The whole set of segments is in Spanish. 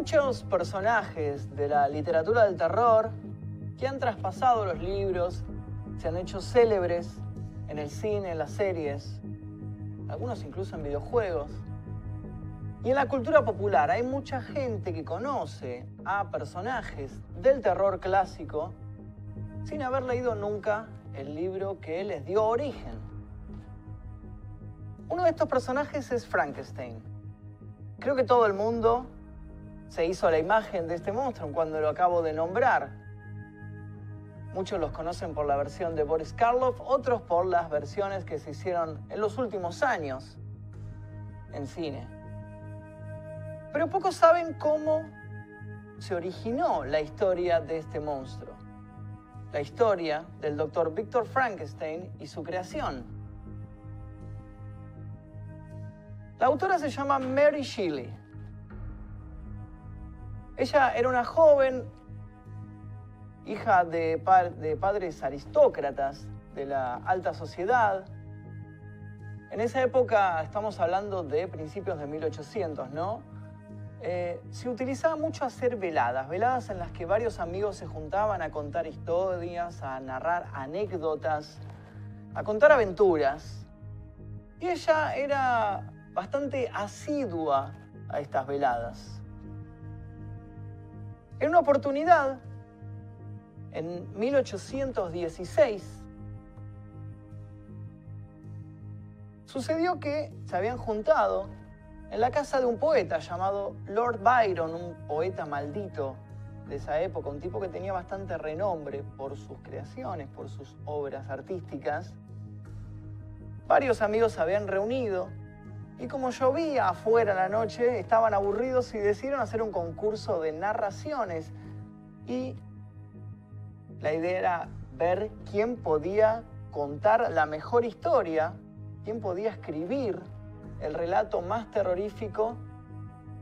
muchos personajes de la literatura del terror que han traspasado los libros, se han hecho célebres en el cine, en las series, algunos incluso en videojuegos. Y en la cultura popular hay mucha gente que conoce a personajes del terror clásico sin haber leído nunca el libro que les dio origen. Uno de estos personajes es Frankenstein. Creo que todo el mundo se hizo la imagen de este monstruo cuando lo acabo de nombrar. Muchos los conocen por la versión de Boris Karloff, otros por las versiones que se hicieron en los últimos años en cine. Pero pocos saben cómo se originó la historia de este monstruo. La historia del doctor Victor Frankenstein y su creación. La autora se llama Mary Shelley. Ella era una joven, hija de, padres aristócratas de la alta sociedad. En esa época, estamos hablando de principios de 1800, ¿no? Eh, se utilizaba mucho hacer veladas, veladas en las que varios amigos se juntaban a contar historias, a narrar anécdotas, a contar aventuras. Y ella era bastante asidua a estas veladas. En una oportunidad, en 1816, sucedió que se habían juntado en la casa de un poeta llamado Lord Byron, un poeta maldito de esa época, un tipo que tenía bastante renombre por sus creaciones, por sus obras artísticas. Varios amigos se habían reunido y como llovía afuera la noche, estaban aburridos y decidieron hacer un concurso de narraciones. Y la idea era ver quién podía contar la mejor historia, quién podía escribir el relato más terrorífico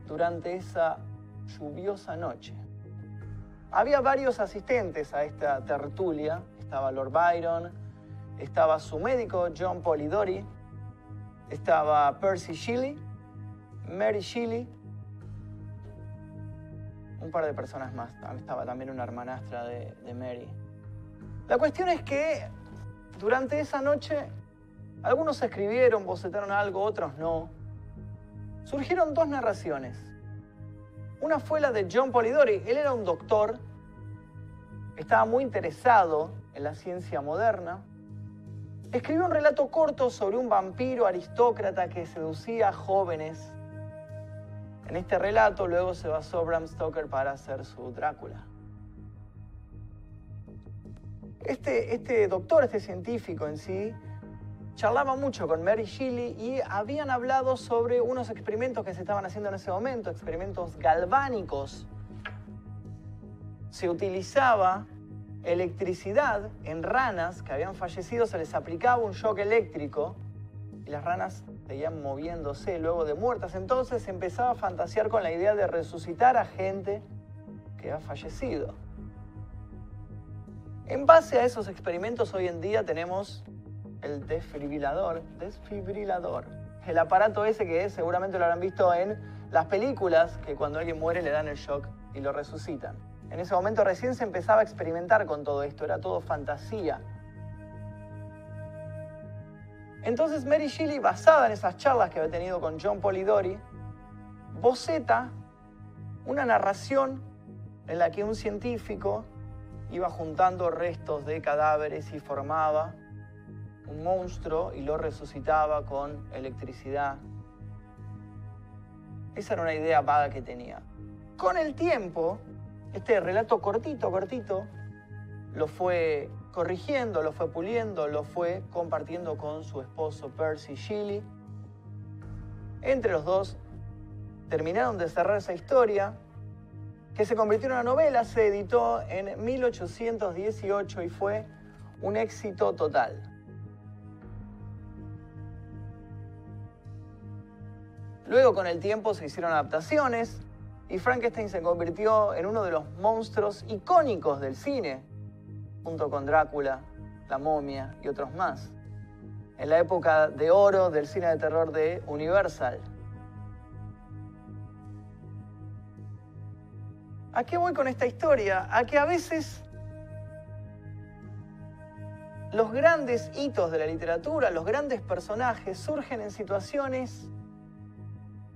durante esa lluviosa noche. Había varios asistentes a esta tertulia. Estaba Lord Byron, estaba su médico John Polidori, estaba Percy Shelley, Mary Shelley, un par de personas más. Estaba también una hermanastra de, de Mary. La cuestión es que durante esa noche algunos escribieron, bocetaron algo, otros no. Surgieron dos narraciones. Una fue la de John Polidori. Él era un doctor, estaba muy interesado en la ciencia moderna. Escribió un relato corto sobre un vampiro aristócrata que seducía a jóvenes. En este relato luego se basó Bram Stoker para hacer su Drácula. Este, este doctor, este científico en sí, charlaba mucho con Mary Shelley y habían hablado sobre unos experimentos que se estaban haciendo en ese momento, experimentos galvánicos. Se utilizaba electricidad en ranas que habían fallecido, se les aplicaba un shock eléctrico y las ranas seguían moviéndose luego de muertas. Entonces empezaba a fantasear con la idea de resucitar a gente que ha fallecido. En base a esos experimentos hoy en día tenemos el desfibrilador, desfibrilador. El aparato ese que es, seguramente lo habrán visto en las películas, que cuando alguien muere le dan el shock y lo resucitan. En ese momento recién se empezaba a experimentar con todo esto, era todo fantasía. Entonces Mary Shelley, basada en esas charlas que había tenido con John Polidori, boceta una narración en la que un científico iba juntando restos de cadáveres y formaba un monstruo y lo resucitaba con electricidad. Esa era una idea vaga que tenía. Con el tiempo, este relato cortito, cortito, lo fue corrigiendo, lo fue puliendo, lo fue compartiendo con su esposo Percy Shelley. Entre los dos terminaron de cerrar esa historia, que se convirtió en una novela, se editó en 1818 y fue un éxito total. Luego con el tiempo se hicieron adaptaciones y Frankenstein se convirtió en uno de los monstruos icónicos del cine, junto con Drácula, la momia y otros más, en la época de oro del cine de terror de Universal. ¿A qué voy con esta historia? A que a veces los grandes hitos de la literatura, los grandes personajes surgen en situaciones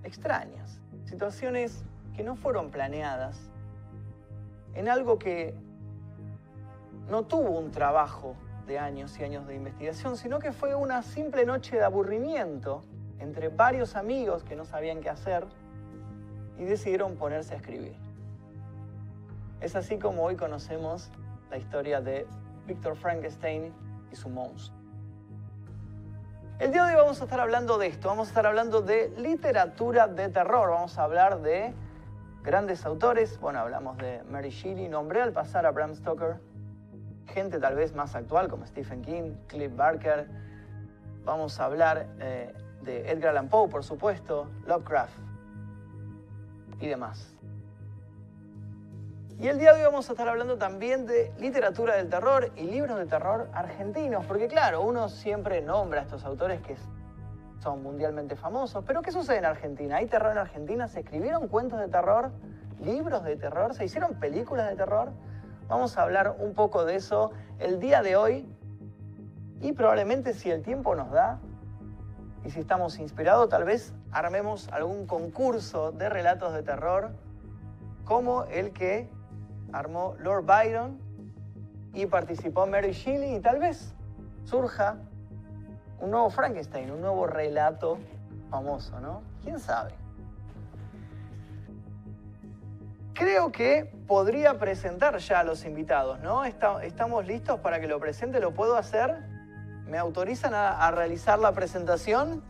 extrañas, situaciones que no fueron planeadas, en algo que no tuvo un trabajo de años y años de investigación, sino que fue una simple noche de aburrimiento entre varios amigos que no sabían qué hacer y decidieron ponerse a escribir. Es así como hoy conocemos la historia de Victor Frankenstein y su monstruo. El día de hoy vamos a estar hablando de esto, vamos a estar hablando de literatura de terror, vamos a hablar de grandes autores, bueno, hablamos de Mary Shelley, nombré al pasar a Bram Stoker, gente tal vez más actual como Stephen King, Cliff Barker, vamos a hablar eh, de Edgar Allan Poe, por supuesto, Lovecraft y demás. Y el día de hoy vamos a estar hablando también de literatura del terror y libros de terror argentinos, porque claro, uno siempre nombra a estos autores que son mundialmente famosos, pero ¿qué sucede en Argentina? ¿Hay terror en Argentina? ¿Se escribieron cuentos de terror? ¿Libros de terror? ¿Se hicieron películas de terror? Vamos a hablar un poco de eso el día de hoy y probablemente si el tiempo nos da y si estamos inspirados, tal vez armemos algún concurso de relatos de terror como el que armó Lord Byron y participó Mary Shelley y tal vez surja un nuevo Frankenstein, un nuevo relato famoso, ¿no? ¿Quién sabe? Creo que podría presentar ya a los invitados, ¿no? ¿Estamos listos para que lo presente? ¿Lo puedo hacer? ¿Me autorizan a, a realizar la presentación?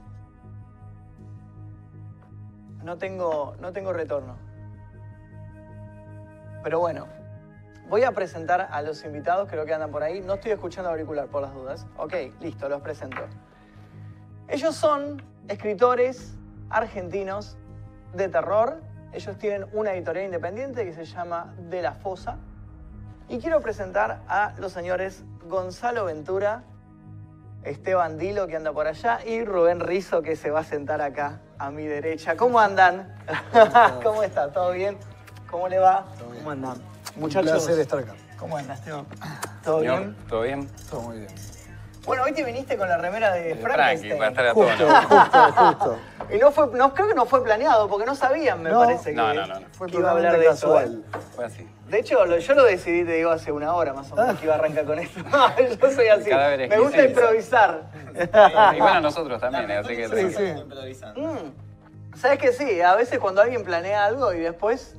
No tengo, no tengo retorno. Pero bueno, voy a presentar a los invitados, creo que andan por ahí. No estoy escuchando auricular por las dudas. Ok, listo, los presento. Ellos son escritores argentinos de terror. Ellos tienen una editorial independiente que se llama De la Fosa. Y quiero presentar a los señores Gonzalo Ventura, Esteban Dilo, que anda por allá, y Rubén Rizo, que se va a sentar acá a mi derecha. ¿Cómo andan? ¿Cómo está? ¿Todo bien? ¿Cómo le va? ¿Cómo andan? Muchachos. Un placer estar acá. ¿Cómo andas, Esteban? ¿Todo bien? ¿Todo bien? Todo muy bien. Bueno, hoy te viniste con la remera de Frankenstein. para estar a justo, justo, justo. Y no fue, no, creo que no fue planeado, porque no sabían, me parece, que, no, no, no, Fue que iba a hablar de casual. Esto, ¿eh? Fue así. De hecho, yo lo decidí, te digo, hace una hora más o menos, que iba a arrancar con esto. yo soy así. Me gusta improvisar. y bueno, nosotros también, así que... Sí, sí. Mm. ¿Sabes que sí? A veces cuando alguien planea algo y después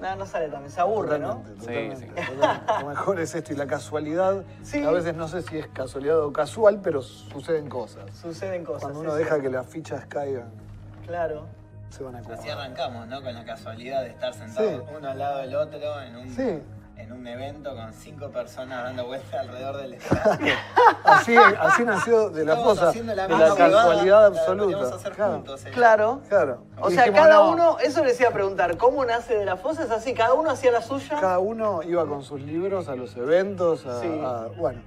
no, no sale también, se aburre, ¿no? Sí, sí. Lo mejor es esto y la casualidad. A veces no sé si es casualidad o casual, pero suceden cosas. Suceden cosas. Cuando uno deja que las fichas caigan. Claro. Se van a. Así arrancamos, ¿no? Con la casualidad de estar sentados uno al lado del otro en un, sí en un evento con cinco personas dando vueltas alrededor del estadio. así, así nació de la cosa, de la casualidad absoluta. claro. claro. O sea, cada uno, eso les iba a preguntar, ¿cómo nace de la fosa? ¿Es así? ¿Cada uno hacía la suya? Cada uno iba con sus libros a los eventos, a, bueno.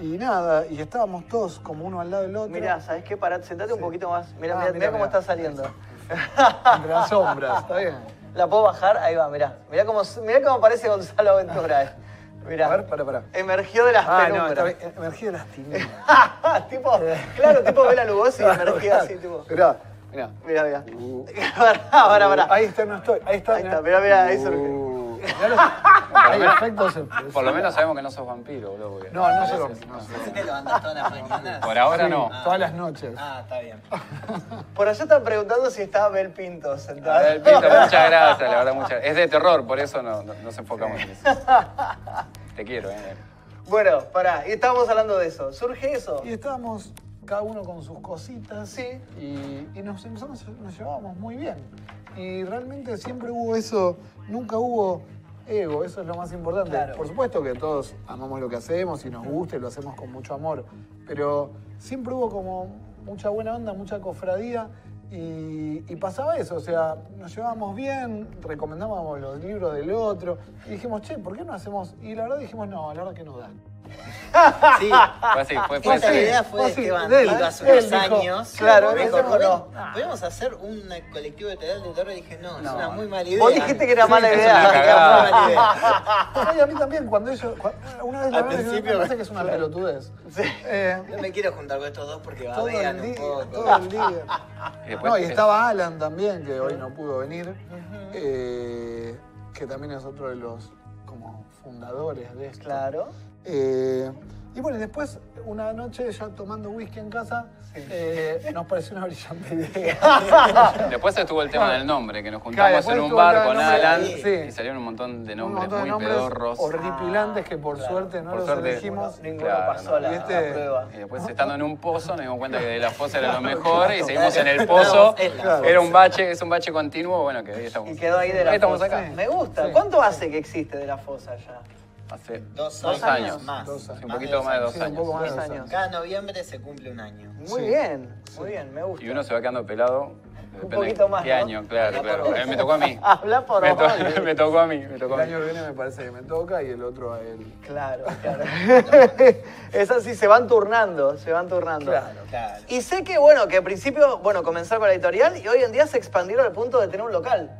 Y nada, y estábamos todos como uno al lado del otro. Mirá, ¿sabes qué? Pará, sentate un poquito más. Mirá, ah, mirá, cómo está saliendo. Entre las sombras, está bien. La puedo bajar, ahí va, mirá. Mirá cómo, mirá cómo aparece Gonzalo Ventura. Eh. Mirá. A ver, para, para. Emergió de las ah. No, emergió de las tinieblas. tipo, claro, tipo Bela Lugosi, emergió así, tipo. Mirá, mirá. Mirá, mirá. Uh. pará, pará, pará. Ahí está, no estoy. Ahí está. Ahí está, mirá, mirá, ahí surge. Hay efectos Por lo menos sabemos que no sos vampiro, boludo. No, no soy vampiro. ¿Sí te levantás todas las mañanas? Por ahora no. Todas las noches. Ah, está bien. Por allá están preguntando si está Bel Pinto sentado. Bel Pinto, muchas gracias, la verdad, muchas Es de terror, por eso no, nos enfocamos en eso. Te quiero, eh. Bueno, pará, y estábamos hablando de eso. ¿Surge eso? Y estábamos cada uno con sus cositas. Sí. Y, nos empezamos, nos llevábamos muy bien. Y realmente siempre hubo eso, nunca hubo ego, eso es lo más importante. Por supuesto que todos amamos lo que hacemos y nos gusta y lo hacemos con mucho amor, pero siempre hubo como mucha buena onda, mucha cofradía y, pasaba eso, o sea, nos llevábamos bien, recomendábamos los libros del otro y dijimos, che, ¿por qué no hacemos? Y la verdad dijimos, no, la verdad que no da. Sí. Fue así, fue, fue Esa así. idea fue de así, Esteban de él, Tito hace él unos dijo, años. claro, me dijo, dijo, "Rubén, no". ¿podemos hacer un colectivo de terror de terror? Y dije, no, es No. una muy mala idea. Vos dijiste que era mala es idea. una Era cagada. muy mala idea. Ay, a mí también, cuando ellos. Una vez la Al principio- me parece que es una pelotudez. Eh, No me quiero juntar con estos dos porque todo babean el un día, poco. todo el día. Y después- No, y estaba Alan también, que hoy no pudo venir, eh, que también es otro de los como fundadores de esto. Claro. Eh, y bueno, después, una noche ya tomando whisky en casa, eh, nos pareció una brillante idea. Después estuvo el tema del nombre, que nos juntamos en un bar con Alan sí. y salieron un montón de nombres montón de muy nombres pedorros. horripilantes que por Claro. suerte no Por los suerte, elegimos. Ninguno Claro, pasó no. la, este- prueba. Y después estando en un pozo nos dimos cuenta que de la fosa era lo mejor y seguimos en el pozo. Era un bache, es un bache continuo, bueno, que ahí estamos. Y quedó ahí de la Ahí estamos fosa. acá. Me gusta. Sí. ¿Cuánto hace que existe de la fosa ya? Hace Dos, dos años, años. más. Dos años. Un poquito más de dos Sí, un años. poco más de Dos años. años. Cada noviembre se cumple un año. Muy Sí. bien, muy bien, me gusta. Y uno se va quedando pelado. depende poquito más, ¿Qué ¿no? año? Claro, Habla claro. Eh, me tocó a mí. Habla por Me, to- vos. me tocó a mí, me tocó El a año que viene me parece que me toca y el otro a él. Claro, claro. es así, se van turnando, se van turnando. Claro. Claro. Y sé que, bueno, que al principio, bueno, comenzaron con la editorial y hoy en día se expandieron al punto de tener un local.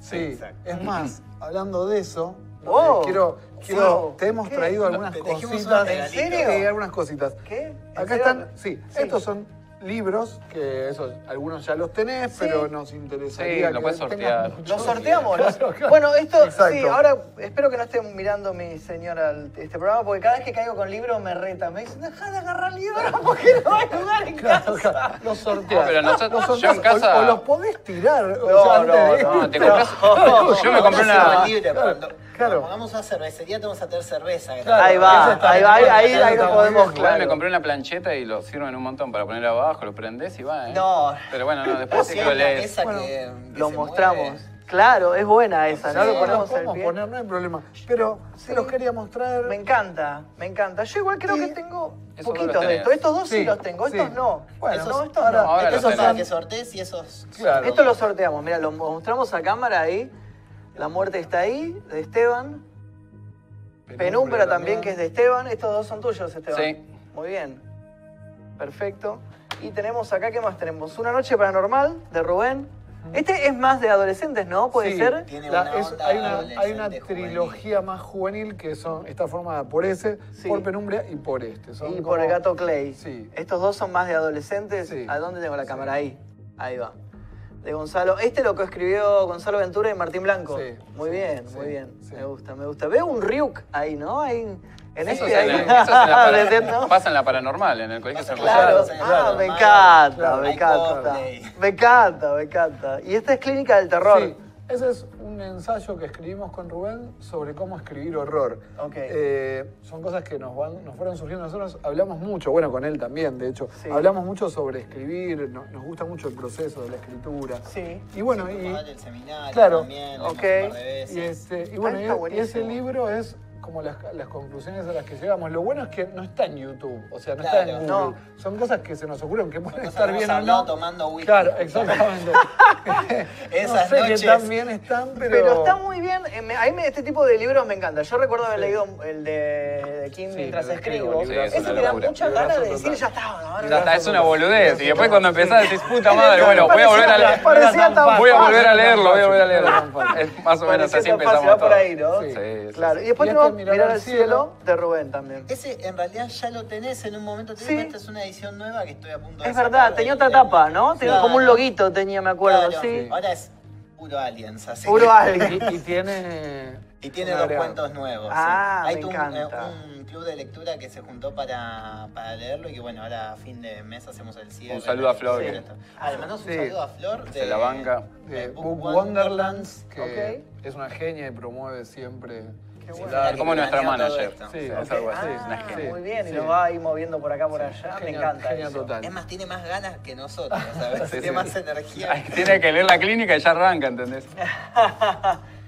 Sí, exacto. es más, hablando de eso, Oh. quiero, quiero, Wow. te hemos ¿Qué? traído algunas Te cositas. ¿En serio? Sí, algunas cositas. ¿Qué? ¿En Acá serio? están, sí, Sí. estos son libros, que esos, algunos ya los tenés, Sí. pero nos interesaría Sí, lo que puedes sortear. Los sorteamos. los- Claro, claro. Bueno, esto sí, ahora espero que no esté mirando mi señora este programa, porque cada vez que caigo con libros me reta. Me dice, deja de agarrar libros porque no hay lugar en Claro, casa. claro, Los sorteás. No, pero nosotros- Los yo en o- los podés tirar. o No, sea, no, No, te compras. Yo me compré una. Claro. cuando pongamos una cervecería, te vamos a tener cerveza. Claro. Ahí va, ahí va, ahí, lo podemos. Igual me claro. compré una plancheta y lo sirven un montón para poner abajo, lo prendés y va, ¿eh? No. Pero bueno, no, después sí Sí, que lo lees. Bueno, que, Lo mostramos. mueve. Claro, es buena esa, ¿no? Sí, Lo los ponemos pie. poner, no hay problema. Pero se los queríamos traer. Me encanta, me encanta. Yo igual creo Y que tengo esos poquitos los de estos. Estos dos sí, Sí, los tengo, estos sí. no. Bueno, no, estos ahora- no. Ahora Estos los son para que sortees y esos. Claro. Esto lo sorteamos, mira, lo mostramos a cámara ahí. La muerte está ahí, de Esteban. Penumbra también, que es de Esteban. Estos dos son tuyos, Esteban. Sí. Muy bien. Perfecto. Y tenemos acá, ¿qué más tenemos? Una noche paranormal, de Rubén. Este es más de adolescentes, ¿no? ¿Puede Sí, ser? Tiene La- una es- onda hay, una, hay trilogía más juvenil que son, está formada por ese, Sí. por Penumbra y por este. Son Y como- por el gato Clay. Sí. Estos dos son más de adolescentes. Sí. ¿A dónde tengo la Sí. cámara? Ahí. Ahí va. De Gonzalo. Este lo coescribió Gonzalo Ventura y Martín Blanco. Sí, Muy sí, bien, sí, muy bien. sí. Me gusta, me gusta. Veo un Ryuk ahí, ¿no? Ahí, en Eso este en ahí. la- eso es en la. Pasa en la paranormal, en el colegio San Claro, José. Ah, me encanta, Claro, me encanta. Me encanta, me encanta. Y esta es Clínica del Terror. Sí, es un ensayo que escribimos con Rubén sobre cómo escribir horror. Ok. Eh, son cosas que nos, van, nos fueron surgiendo. Nosotros hablamos mucho, bueno, con él también, de hecho, Sí. hablamos mucho sobre escribir, no- nos gusta mucho el proceso de la escritura. Sí. Y bueno, Sí, y, padre, el seminario Claro. también, lo Ok. hicimos un par de veces. y, este, y bueno, Ah, y- está y, buenísimo. ese libro es como las, las conclusiones a las que llegamos. Lo bueno es que no está en YouTube, o sea, no Claro. está en Google. No. Son cosas que se nos ocurren que pueden estar que bien o no. tomando whisky. Claro, exactamente. no Esas sé noches. qué tan bien están, pero... Pero está muy bien. eh, A mí me- este tipo de libros me encanta. Yo recuerdo haber leído el de, Kim Sí, mientras escribo. Sí, es Ese una me da locura. muchas ganas de decir, ya está. Ya está, es una boludez. Y después cuando empezás decís, puta madre, bueno, voy a volver a leer. Voy a volver a leerlo, voy a volver a leerlo. más o menos así empezamos por ahí, ¿no? Sí, Claro. Y después tenemos este, Mirar al cielo de Rubén también. Ese en realidad ya lo tenés en un momento. te Sí. Esta es una edición nueva que estoy a punto de Es sacar verdad, tenía otra tapa, ¿no? Tenía como un loguito, tenía, me acuerdo, Claro. sí. Ahora es puro aliens, así. Puro que- alien. Y, y tiene... Y tiene dos agregado. cuentos nuevos. Ah, sí. Hay me un, encanta. eh, un club de lectura que se juntó para, para leerlo y que bueno, ahora a fin de mes hacemos el cierre. Un saludo a Flor, Sí. Ah, le mandamos un Sí. saludo a Flor de la banca. de Book Book Wonderlands. Wonderlands, que es una genia y promueve siempre. Bueno. Como nuestra manager. Sí, es algo así. Ah, muy bien, y lo va ahí moviendo por acá, por allá. me encanta eso. total. Es más, tiene más ganas que nosotros. Sí, tiene sí. más energía. Ay, Tiene que leer la clínica y ya arranca, ¿entendés?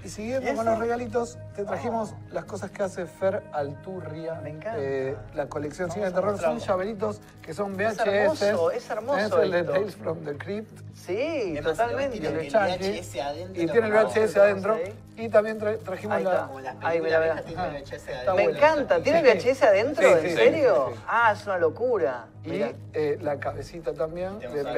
Y siguiendo ¿Y con los regalitos, te trajimos las cosas que hace Fer Alturria. Me encanta. Eh, la colección Cine de Terror son llaveritos que son Es VHS. hermoso, es hermoso Tenés el de esto. Tales from the Crypt Sí, Es totalmente. y lo el El. VHS adentro Y tiene el. VHS adentro. Y también tra- trajimos Ahí la. está. Como las Ahí, VHS Está Me encanta. ¿Tiene VHS adentro? Sí, ¿En sí, serio? sí. Ah, es una locura. Y eh, la cabecita también de Tenemos la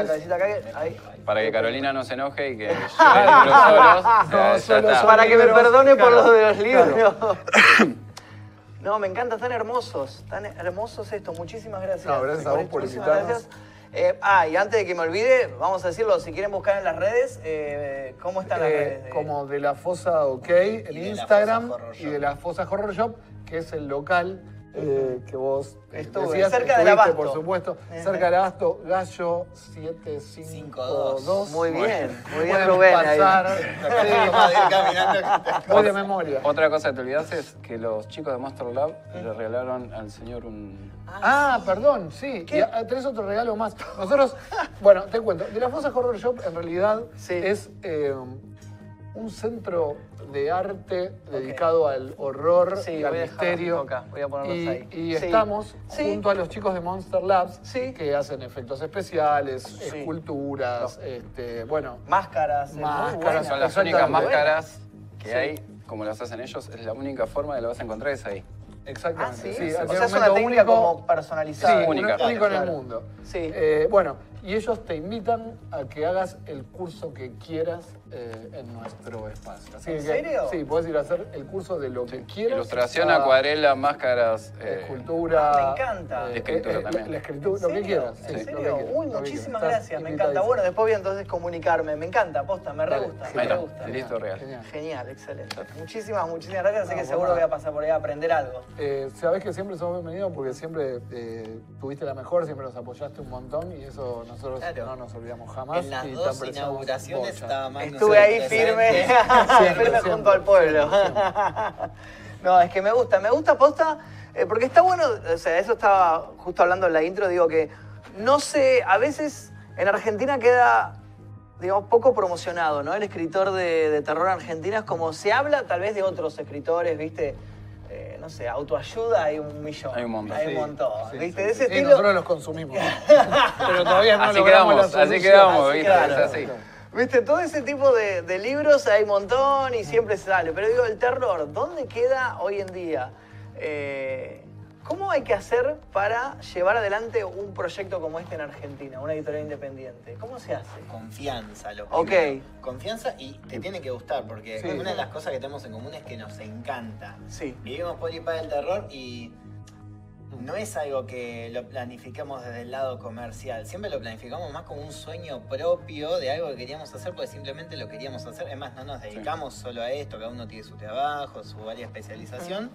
Pennywise. cabecita acá. ahí. Para que Carolina no se enoje y que lleve el libro solos. Ya está. Para que me libros, perdone por lo de los libros. claro. No, me encanta, están hermosos. Tan hermosos estos. Muchísimas gracias. No, gracias a vos por Muchísimas invitarnos. gracias. Eh, ah, y antes de que me olvide, vamos a decirlo, si quieren buscar en las redes, eh, ¿cómo están las Eh, redes? de- como de la Fosa OK en de la Instagram Horror y Shop. de la Fosa Horror Shop, que es el local eh, que vos Estuve, decías, cerca del estuviste, Abasto. por supuesto, Ajá. cerca del Abasto, Gallo 752. Muy bien, muy bien Rubén. ahí. pasar. Vamos a ir caminando. Voy de memoria. Otra cosa que te olvidaste es que los chicos de Monster Lab le regalaron al señor un... Ah, perdón, sí. ¿Qué? Y ah, tenés otro regalo más. Nosotros, bueno, te cuento. De la Fosa Horror Shop en realidad Sí. es eh, un centro de arte dedicado al horror Sí, y al misterio. acá, voy a ponerlos y, ahí. y Sí. estamos junto a los chicos de Monster Labs que hacen efectos especiales, esculturas, este, bueno, Máscaras. Son las únicas máscaras que hay, como las hacen ellos, es la única forma de lo vas a encontrar es ahí. Ah, exactamente. sí. sí, o sea, es una técnica único. como personalizada. Sí, única. único, en el mundo. Sí. Eh, bueno, y ellos te invitan a que hagas el curso que quieras eh, en nuestro espacio. Así ¿En que, serio? Sí, puedes ir a hacer el curso de lo que quieras. Ilustración, Ah, acuarela, máscaras... eh, escultura. Ah, me encanta. eh, Escritura eh, también. La, la ¿En escritura, lo que quieras. sí, ¿En lo que serio? quieras, Uy, muchísimas quieras. gracias, me encanta. Bueno, después voy a entonces comunicarme. Me encanta, posta, me re gusta. Me re gusta. listo, real. Genial. Genial, excelente. Muchísimas, muchísimas gracias. Así No, que por seguro nada. voy a pasar por ahí a aprender algo. Eh, Sabés que siempre sos bienvenido porque siempre eh, tuviste la mejor, siempre nos apoyaste un montón y eso nosotros Claro. no nos olvidamos jamás. En las y dos inauguraciones estaba más Estuve ahí firme, Siempre, firme siempre, junto al pueblo. no, es que me gusta, me gusta posta, eh, porque está bueno, o sea, eso estaba justo hablando en la intro, digo que no sé, a veces en Argentina queda, digamos, poco promocionado, ¿no? El escritor de, de terror argentino es como se habla tal vez de otros escritores, ¿viste? Eh, sé, autoayuda hay un millón. Hay un montón. Hay un Sí, montón, sí, ¿viste? sí, De ese sí, estilo. nosotros los consumimos. Pero todavía no así logramos la quedamos, así quedamos, Así ¿viste? Es así. Viste, todo ese tipo de, de libros hay un montón y siempre sale. Pero digo, el terror, ¿dónde queda hoy en día? Eh, ¿Cómo hay que hacer para llevar adelante un proyecto como este en Argentina, una editorial independiente? ¿Cómo se hace? Confianza, lo Ok. primero. Confianza y te tiene que gustar, porque Sí. una de las cosas que tenemos en común es que nos encanta. Sí. Vivimos por y para el terror y no es algo que lo planificamos desde el lado comercial. Siempre lo planificamos más como un sueño propio de algo que queríamos hacer porque simplemente lo queríamos hacer. Es más, no nos dedicamos solo a esto, cada uno tiene su trabajo, su área de especialización.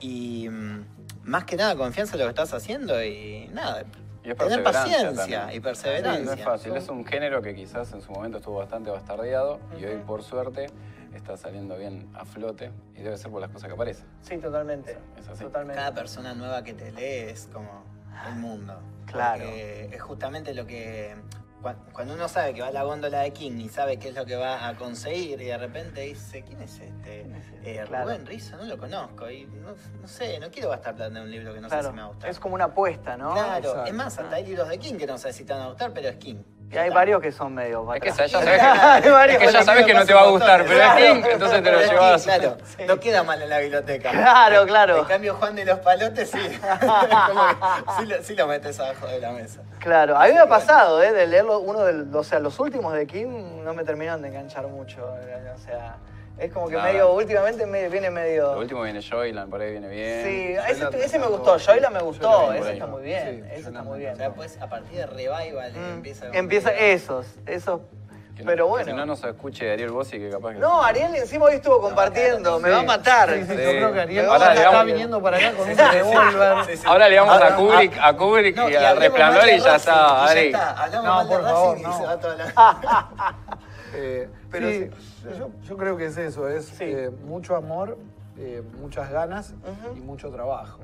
Y mm, más que nada confianza en lo que estás haciendo y nada, Y es tener paciencia también. y perseverancia. Sí, no es fácil, es un género que quizás en su momento estuvo bastante bastardeado y hoy por suerte está saliendo bien a flote y debe ser por las cosas que aparecen. Sí, totalmente. Es así. Totalmente. Cada persona nueva que te lee es como el mundo. Claro. Porque es justamente lo que. cua- Cuando uno sabe que va a la góndola de King y sabe qué es lo que va a conseguir y de repente dice, ¿quién es este? Eh, Claro. Rubén Rizzo, no lo conozco. Y no, no sé, no quiero gastar plata en un libro que no sé si me va a gustar. es como una apuesta, ¿no? Claro, Exacto. es más, hasta hay libros de King que no sé si te van a gustar, pero es King. Y hay varios que son medio Es que ya sabes Hay que, varios es que ya sabes que no te va a gustar, pero es King, entonces te lo King, llevas. Claro, no queda mal en la biblioteca. Claro, claro. En cambio, Juan de los Palotes sí. Sí, lo, sí lo metes abajo de la mesa. Claro, a mí me ha pasado, ¿eh? De leerlo, uno de los, o sea, los últimos de Kim no me terminaron de enganchar mucho. eh, O sea, es como que Nada. medio, últimamente me, viene medio. Lo último viene Joyland, por ahí viene bien. Sí, Joyland ese, ese me gustó, todo. Joyla me gustó, Joyland ese está muy bien, Sí, ese está Joyland muy bien. O sea, pues a partir de Revival Mm, empieza. Empieza esos, esos. Que no- Pero que bueno. Si no nos escuche Ariel Bossi, que capaz que. No, Ariel encima hoy estuvo compartiendo, me va a matar. Sí, sí, yo creo que Ariel Ahora está viniendo para acá con un revólver. Sí, sí. Ahora le vamos a Ahora- Kubrick, a Kubrick No, y a hablemos Resplandor y ya está, y ya Ari. está. Hablamos No, mal de por favor, Racing y no. Pero sí, Yo, yo creo que es eso, es Sí. eh, mucho amor, eh, muchas ganas y mucho trabajo.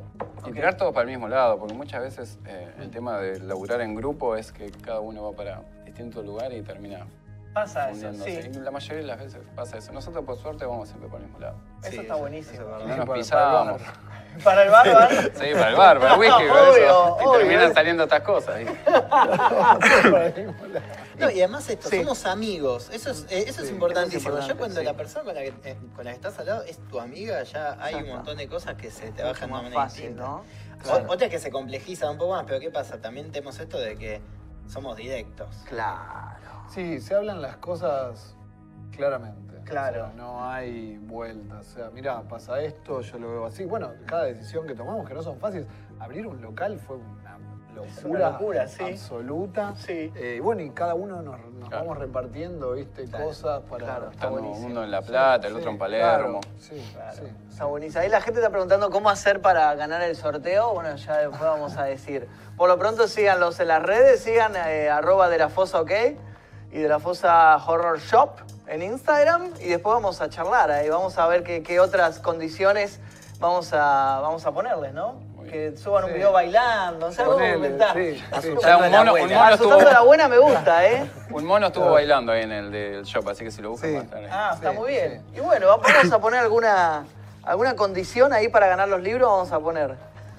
Y tirar todo para el mismo lado, porque muchas veces eh, el tema de laburar en grupo es que cada uno va para distinto lugar y termina Pasa eso, sí. La mayoría de las veces pasa eso. Nosotros, por suerte, vamos siempre por el mismo lado. Eso Sí, está buenísimo. eso es verdad. No nos pisamos. Para el bar, ¿van? Sí, para el bar, para el whisky, por Obvio, eso. Y obvio. terminan saliendo estas cosas. No, y además esto, Sí. somos amigos. Eso es, eh, eso es Sí, importantísimo. es ya cuando la persona con la, que, eh, con la que estás al lado es tu amiga, ya hay un montón de cosas que se te bajan de una manera fácil, distinta. ¿no? Claro. Otra que se complejiza un poco más, pero ¿qué pasa? También tenemos esto de que somos directos. Claro. Sí, se hablan las cosas claramente. Claro. O sea, no hay vueltas. O sea, mira, pasa esto, yo lo veo así. Bueno, cada decisión que tomamos, que no son fáciles. Abrir un local fue una Es locura, una locura, sí. absoluta. Sí. Eh, y bueno, y cada uno nos, nos Claro. vamos repartiendo, ¿viste? Claro. Cosas para... Claro, está uno en La Plata, el Sí, otro en claro, Palermo. sí, Claro. sí. Está buenísimo. Ahí la gente está preguntando cómo hacer para ganar el sorteo. Bueno, ya después vamos a decir. Por lo pronto síganlos en las redes, sigan eh, arroba de la fosa ok y de la fosa horror shop en Instagram y después vamos a charlar ahí, vamos a ver qué, qué otras condiciones vamos a, vamos a ponerles, ¿no? Que suban un Sí. video bailando, o sea, algo sí, sí. O sea, un mono, un mono Asustando a la estuvo, buena me gusta, ¿eh? un mono estuvo bailando ahí en el del shop, así que si lo buscan Sí. va a estar ahí. Ah, está Sí, muy bien. sí. Y bueno, vamos a poner alguna, alguna condición ahí para ganar los libros, vamos a poner.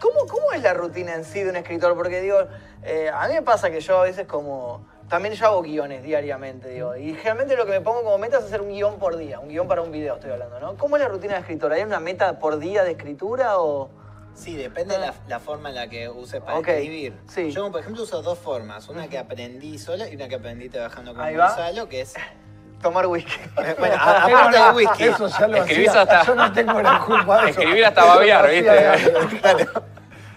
¿Cómo, ¿Cómo es la rutina en sí de un escritor? Porque digo, eh, a mí me pasa que yo a veces como... También yo hago guiones diariamente, digo. Y generalmente lo que me pongo como meta es hacer un guion por día, un guion para un video, estoy hablando, ¿no? ¿Cómo es la rutina de escritor? ¿Hay una meta por día de escritura o...? Sí, depende de la, la forma en la que uses para escribir. sí. Yo, por ejemplo, uso dos formas. Una que aprendí sola y una que aprendí trabajando con. Gonzalo, que es... Tomar whisky. Bueno, a- aparte del whisky. Eso ya lo Escribís hacía. hasta- Yo no tengo la culpa de eso. Escribir hasta babear, ¿viste? de-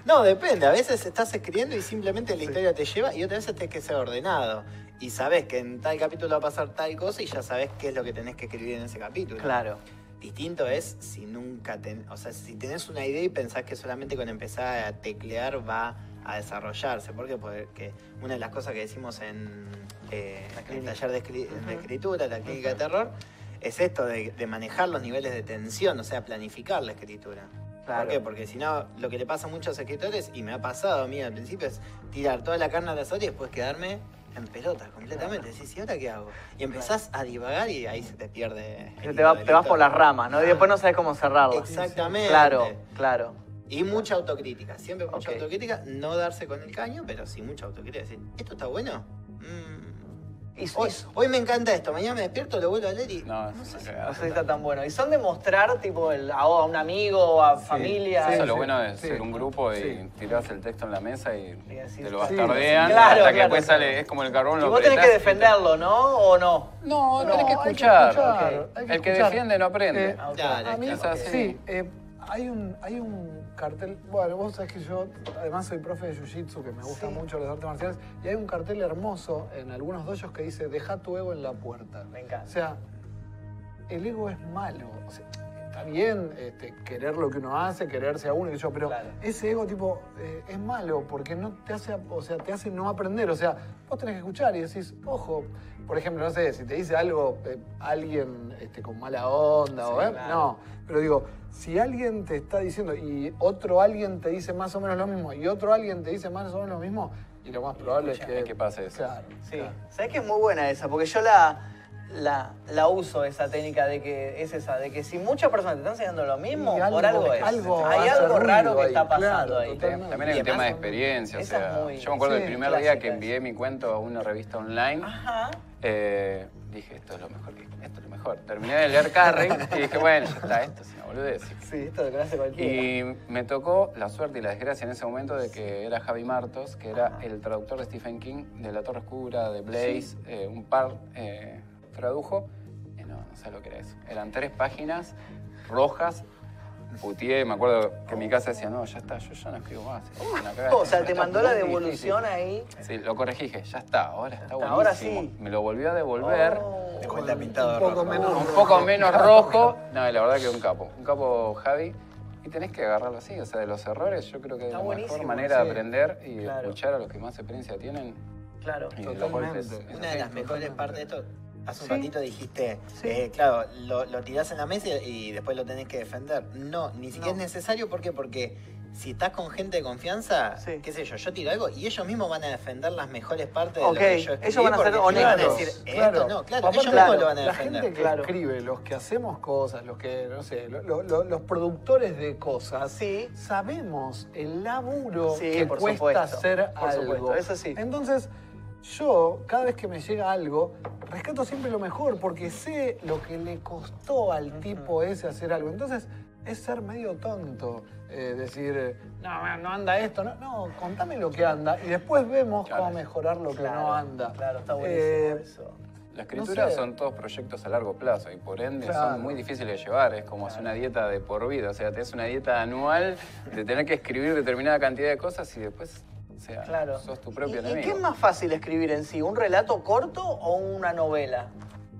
No, depende. A veces estás escribiendo y simplemente la historia te lleva y otras veces tienes que ser ordenado. Y sabes que en tal capítulo va a pasar tal cosa y ya sabes qué es lo que tenés que escribir en ese capítulo. Claro. Distinto es si nunca ten, o sea, si tenés una idea y pensás que solamente con empezar a teclear va a desarrollarse. ¿Por qué? Porque una de las cosas que decimos en eh, el taller de, escri- de Ujú. escritura, la clínica de terror, es esto de, de manejar los niveles de tensión, o sea, planificar la escritura. Claro. ¿Por qué? Porque si no, lo que le pasa a muchos escritores, y me ha pasado a mí al principio, es tirar toda la carne al asador y después quedarme en pelotas completamente. Decís, ¿y ahora qué hago? Y empezás a divagar y ahí se te pierde. el Te, va- te vas por las ramas, ¿no? Y después no sabes cómo cerrarla. Exactamente. Claro, claro. Y mucha autocrítica, siempre mucha autocrítica, no darse con el caño, pero sí mucha autocrítica. Decir, ¿esto está bueno? Mm. Y, Hoy, y- hoy me encanta esto, mañana me despierto, lo vuelvo a leer y. No, no sé si- cagada. No sé si está tan bueno. Y son de mostrar, tipo, el- a, a un amigo, a familia. Eso es lo bueno de sí. ser un grupo y Sí. tirás el texto en la mesa y te lo bastardean sí, claro, hasta que después claro. sale, es como el carbón, Y lo vos tenés que defenderlo, ¿no? ¿O no? No, No, tenés que hay que escuchar. El que escuchar. defiende no aprende. Eh, Ah. Dale, A mí, sí, eh, hay, un, hay un cartel, bueno, vos sabés que yo además soy profe de Jiu-Jitsu, que me gustan Sí. mucho los artes marciales, y hay un cartel hermoso en algunos doyos que dice, deja tu ego en la puerta. Me encanta. O sea, el ego es malo. O sea, está bien este, querer lo que uno hace, quererse a uno, y yo, pero Claro. ese ego tipo eh, es malo porque no te hace, o sea, te hace no aprender. O sea, vos tenés que escuchar y decís, ojo, por ejemplo, no sé, si te dice algo eh, alguien este, con mala onda, o, eh, claro. no. Pero digo, si alguien te está diciendo y otro alguien te dice más o menos lo mismo y otro alguien te dice más o menos lo mismo, y lo más probable es que, Es que pase eso. Claro, Sí. claro. ¿Sabés que es muy buena esa? Porque yo la, la, la uso, esa técnica de que es esa, de que si muchas personas te están enseñando lo mismo, Y algo- por algo es. algo Hay algo raro que ahí, está pasando claro, ahí. totalmente. También hay Y un tema de experiencia, o sea, muy- yo me acuerdo sí, del primer clásica día que envié mi cuento a una revista online, Ajá. eh, dije, esto es lo mejor, que, esto mejor. Terminé de leer Carrie y dije, bueno, ya está, esto es una boludez. Sí, esto lo conoce cualquiera. Y me tocó la suerte y la desgracia en ese momento de que era Javi Martos, que era el traductor de Stephen King, de La Torre Oscura, de Blaze, eh, un par eh, tradujo. Y no, no sé lo que era eso. Eran tres páginas rojas. Putié, me acuerdo que en mi casa decía, no, ya está, yo ya no escribo más. es una cagada, o sea, te mandó la devolución difícil". ahí. Sí, lo corregí, dije, ya está, ahora está buenísimo. ahora sí. Me lo volvió a devolver. Oh. De vuelta pintado un poco rojo. menos un poco menos rojo. No, la verdad que un capo. Un capo Javi. Y tenés que agarrarlo así, o sea, de los errores yo creo que es la mejor manera sí. de aprender y Claro. escuchar a los que más experiencia tienen. Claro. Y Totalmente. es Una de las mejores partes de esto, hace un Sí. ratito dijiste, Sí. eh, claro, lo, lo tirás en la mesa y después lo tenés que defender. No, ni siquiera No. es necesario, ¿por qué? Porque si estás con gente de confianza, Sí. qué sé yo, yo tiro algo y ellos mismos van a defender las mejores partes de lo que yo escribí. ellos van a ser ellos van a honestos. decir, esto Claro. no, claro, Aparte, ellos claro, mismos lo van a La defender. gente que Claro. escribe, los que hacemos cosas, los que, no sé, lo- lo- lo- los productores de cosas, Sí. sabemos el laburo Sí, que por cuesta supuesto, hacer por algo. supuesto, eso sí. Entonces, yo, cada vez que me llega algo, rescato siempre lo mejor, porque sé lo que le costó al tipo ese hacer algo. Entonces, es ser medio tonto. eh, decir, no, no anda esto, no, no, contame lo que anda y después vemos Claro. cómo mejorar lo que Claro, no anda. Claro, está buenísimo Eh, eso. La escritura sé. son todos proyectos a largo plazo y por ende Claro. son muy difíciles de llevar. Es como hacer una dieta de por vida. O sea, te es una dieta anual de tener que escribir determinada cantidad de cosas y después, sea, Claro. sos tu propio ¿Y, y qué es más fácil escribir en sí? ¿Un relato corto o una novela?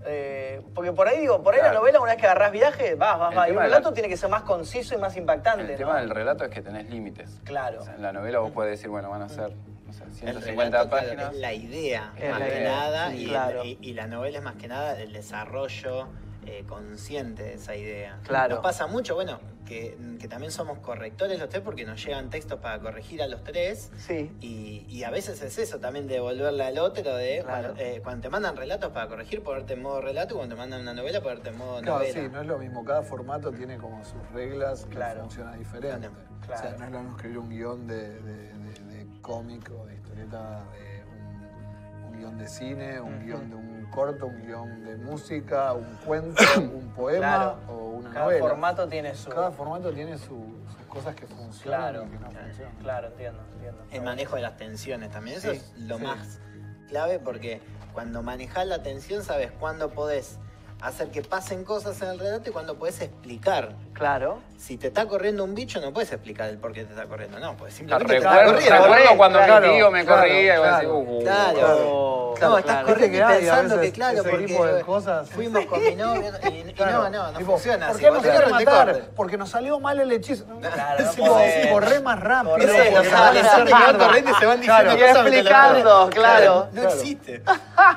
Eh, porque por ahí digo, por ahí la novela, una vez que agarrás viaje, vas, vas, vas. Y un la- relato tiene que ser más conciso y más impactante. El ¿no? tema del relato es que tenés límites. Claro. O sea, en la novela vos podés decir, bueno, van a ser no sé, El 150 relato, claro, páginas. es la idea, Es más la que idea, nada, sí, y, claro. y- y la novela es más que nada el desarrollo eh, consciente de esa idea. Claro. Nos pasa mucho, bueno, que, que también somos correctores los tres porque nos llegan textos para corregir a los tres. Sí. Y, y a veces es eso también de devolverle al otro, de Claro. cuando, eh, cuando te mandan relatos para corregir, ponerte en modo relato, y cuando te mandan una novela, ponerte en modo Claro, novela. sí, no es lo mismo. Cada formato tiene como sus reglas Claro. y funciona diferente. Claro. O sea, no es lo mismo escribir un guion de, de, de- de cómic o de historieta, de un, un guion de cine, un guion de un corto, un guion de música, un cuento, un poema Claro. o una Cada novela. formato tiene su. Cada formato tiene su- sus cosas que funcionan Claro, y que no funcionan. claro, entiendo, entiendo. El manejo de las tensiones también. Eso Sí, es lo sí. más clave porque cuando manejas la tensión sabes cuándo podés hacer que pasen cosas en el relato y cuándo podés explicar. Claro. Si te está corriendo un bicho, no puedes explicar el por qué te está corriendo. No, pues simplemente te está Recuerdo, corriendo. recuerdo cuando claro, mi tío me claro, corría y vos decís, claro, uh, Claro. Claro, No, estás claro. corriendo y a pensando que claro, ese porque tipo de cosas. fuimos con mi novio y, y Claro, no, no, no tipo, funciona ¿Por así. qué vos nos matar? Porque nos salió mal el hechizo. Claro, no Tipo, podés. corre más rápido. No los a adolescentes que van corriendo y se van diciendo Claro. Y cosas explicando, claro. No Claro. existe.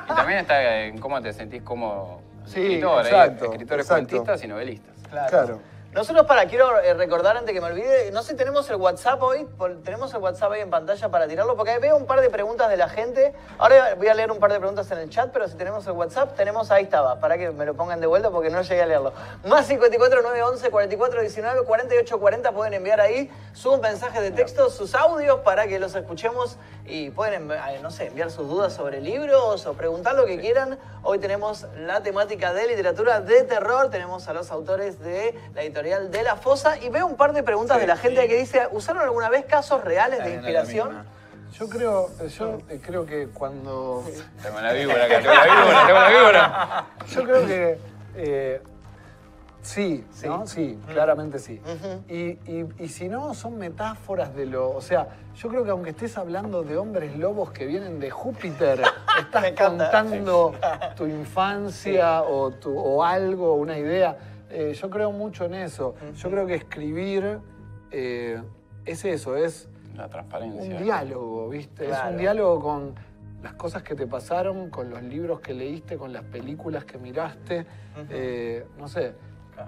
Y también está en cómo te sentís como Sí, exacto, escritores exacto. cuentistas y novelistas. Claro. Nosotros, para, quiero eh, recordar antes que me olvide, no sé, tenemos el WhatsApp hoy, tenemos el WhatsApp ahí en pantalla para tirarlo, porque veo un par de preguntas de la gente. Ahora voy a leer un par de preguntas en el chat, pero si tenemos el WhatsApp, tenemos, ahí estaba, para que me lo pongan de vuelta porque no llegué a leerlo. Más 54 911 44 19 48 40, pueden enviar ahí sus mensajes de texto, sus audios para que los escuchemos y pueden, eh, no sé, enviar sus dudas sobre libros o preguntar lo que quieran. Hoy tenemos la temática de literatura de terror, tenemos a los autores de la editorial de La Fosa y veo un par de preguntas Sí, de la gente sí. que dice, ¿usaron alguna vez casos reales de inspiración? Yo creo, yo eh, creo que cuando. Tengo la víbora acá, tengo la víbora, tengo la víbora. Yo creo que. eh, sí, ¿no? Sí, claramente sí. Y, y- y si no, son metáforas de lo. O sea, yo creo que aunque estés hablando de hombres lobos que vienen de Júpiter, estás contando tu infancia o, tu, o algo, una idea. Eh, yo creo mucho en eso. Yo creo que escribir eh, es eso, es La transparencia. un diálogo, ¿viste? Es Claro. un diálogo con las cosas que te pasaron, con los libros que leíste, con las películas que miraste. eh, no sé. eh,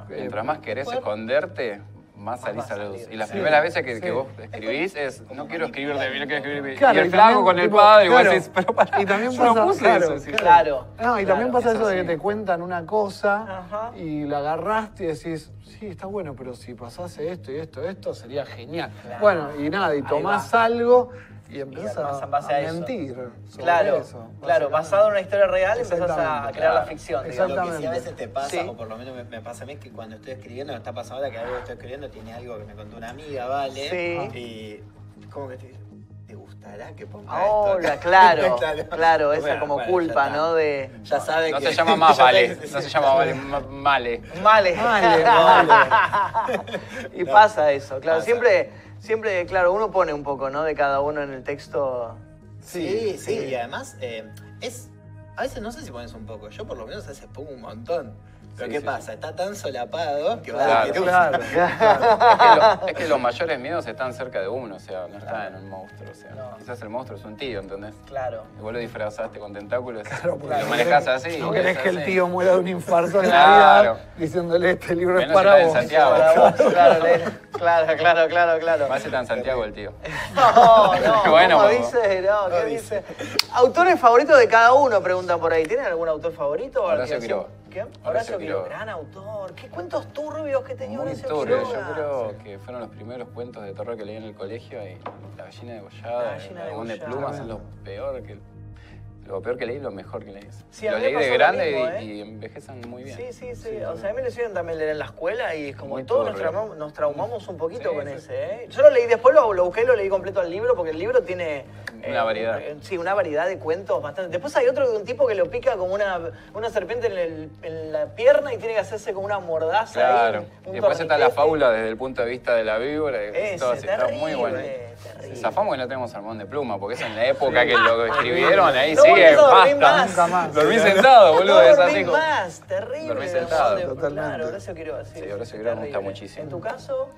Mientras más querés poder- esconderte, más salís a la luz. Y las Sí, primeras veces que, sí. que vos escribís es, no quiero escribir de mí, no quiero escribir de mí. Claro, y el y flaco también, con el tipo, padre, y vos claro. decís, pero para, Y también yo no pasa, puse claro, eso. sí. Claro. No, y claro, también pasa es eso de que te cuentan una cosa Ajá. y la agarraste y decís, sí, está bueno, pero si pasase esto y esto, esto, sería genial. Claro. Bueno, y nada, y tomás algo y empezás armás a, en base a a eso. mentir. sobre Claro, eso, claro, basado en una historia real empezás a Exactamente, crear la ficción. Digamos. Lo que sí a veces te pasa, Sí. o por lo menos me, me pasa a mí, es que cuando estoy escribiendo, me está pasando ahora que algo que estoy escribiendo tiene algo que me contó una amiga, ¿vale? Sí. Y como que te, ¿te gustará que ponga Ahora, esto? claro, claro, esa Bueno, como bueno, culpa. ¿no? De Ya sabe No que... se llama más vale, no se llama vale, ma- male. male. Vale, vale. y pasa eso, claro. Pasa. Siempre, siempre, claro, uno pone un poco, ¿no? De cada uno en el texto. Sí, sí, y además eh, es... A veces no sé si pones un poco, yo por lo menos a veces pongo un montón. Pero Sí, ¿qué sí, pasa? Está tan solapado que va Claro, a gusta. claro. Es que, lo- es que los mayores miedos están cerca de uno, o sea, no está en un monstruo. O sea, No. quizás el monstruo es un tío, ¿entendés? Claro. Y vos lo disfrazaste con tentáculos Claro, y lo manejás así. No querés que el tío muera de un infarto en Claro. Navidad diciéndole este libro es para vos. Santiago. Claro, Claro, claro, claro, claro. Va a ser tan Santiago el tío. No, no, Bueno, ¿cómo dice? No, ¿qué dice? ¿Autores favoritos de cada uno? Preguntan por ahí. ¿Tienen algún autor favorito? Horacio Quiroga. Quiroga. Gran autor. ¿Qué cuentos turbios que tenía Muy Horacio turbio. Quiroga? Yo creo que fueron los primeros cuentos de terror que leí en el colegio y La gallina degollada, La gallina el de plumas es lo peor que lo peor que leí, lo mejor que leí. Sí, lo leí de grande mismo, y, ¿eh? y envejecen muy bien. Sí, sí, sí. O sea, a mí me lo hicieron también leer en la escuela y es como Muy todos nos traumamos, nos traumamos un poquito Sí, con ese. ¿eh? Yo lo leí después, lo, lo busqué y lo leí completo al libro porque el libro tiene... Una variedad. eh, Sí, una variedad de cuentos bastante. Después hay otro de un tipo que lo pica como una, una serpiente en, el- en la pierna y tiene que hacerse como una mordaza. Claro. ahí, un después está la fábula desde el punto de vista de la víbora. y Ese, todo así, está muy bueno. Terrible. Zafamos que no tenemos salmón de pluma, porque es en la época que lo escribieron, ahí No sigue, basta. más. Nunca más. Dormí sentado, boludo, No es así como- más, terrible. Dormí sentado. De- Totalmente. Claro, Horacio Quiroga, sí. Sí, Horacio Quiroga me gusta muchísimo. ¿En tu caso?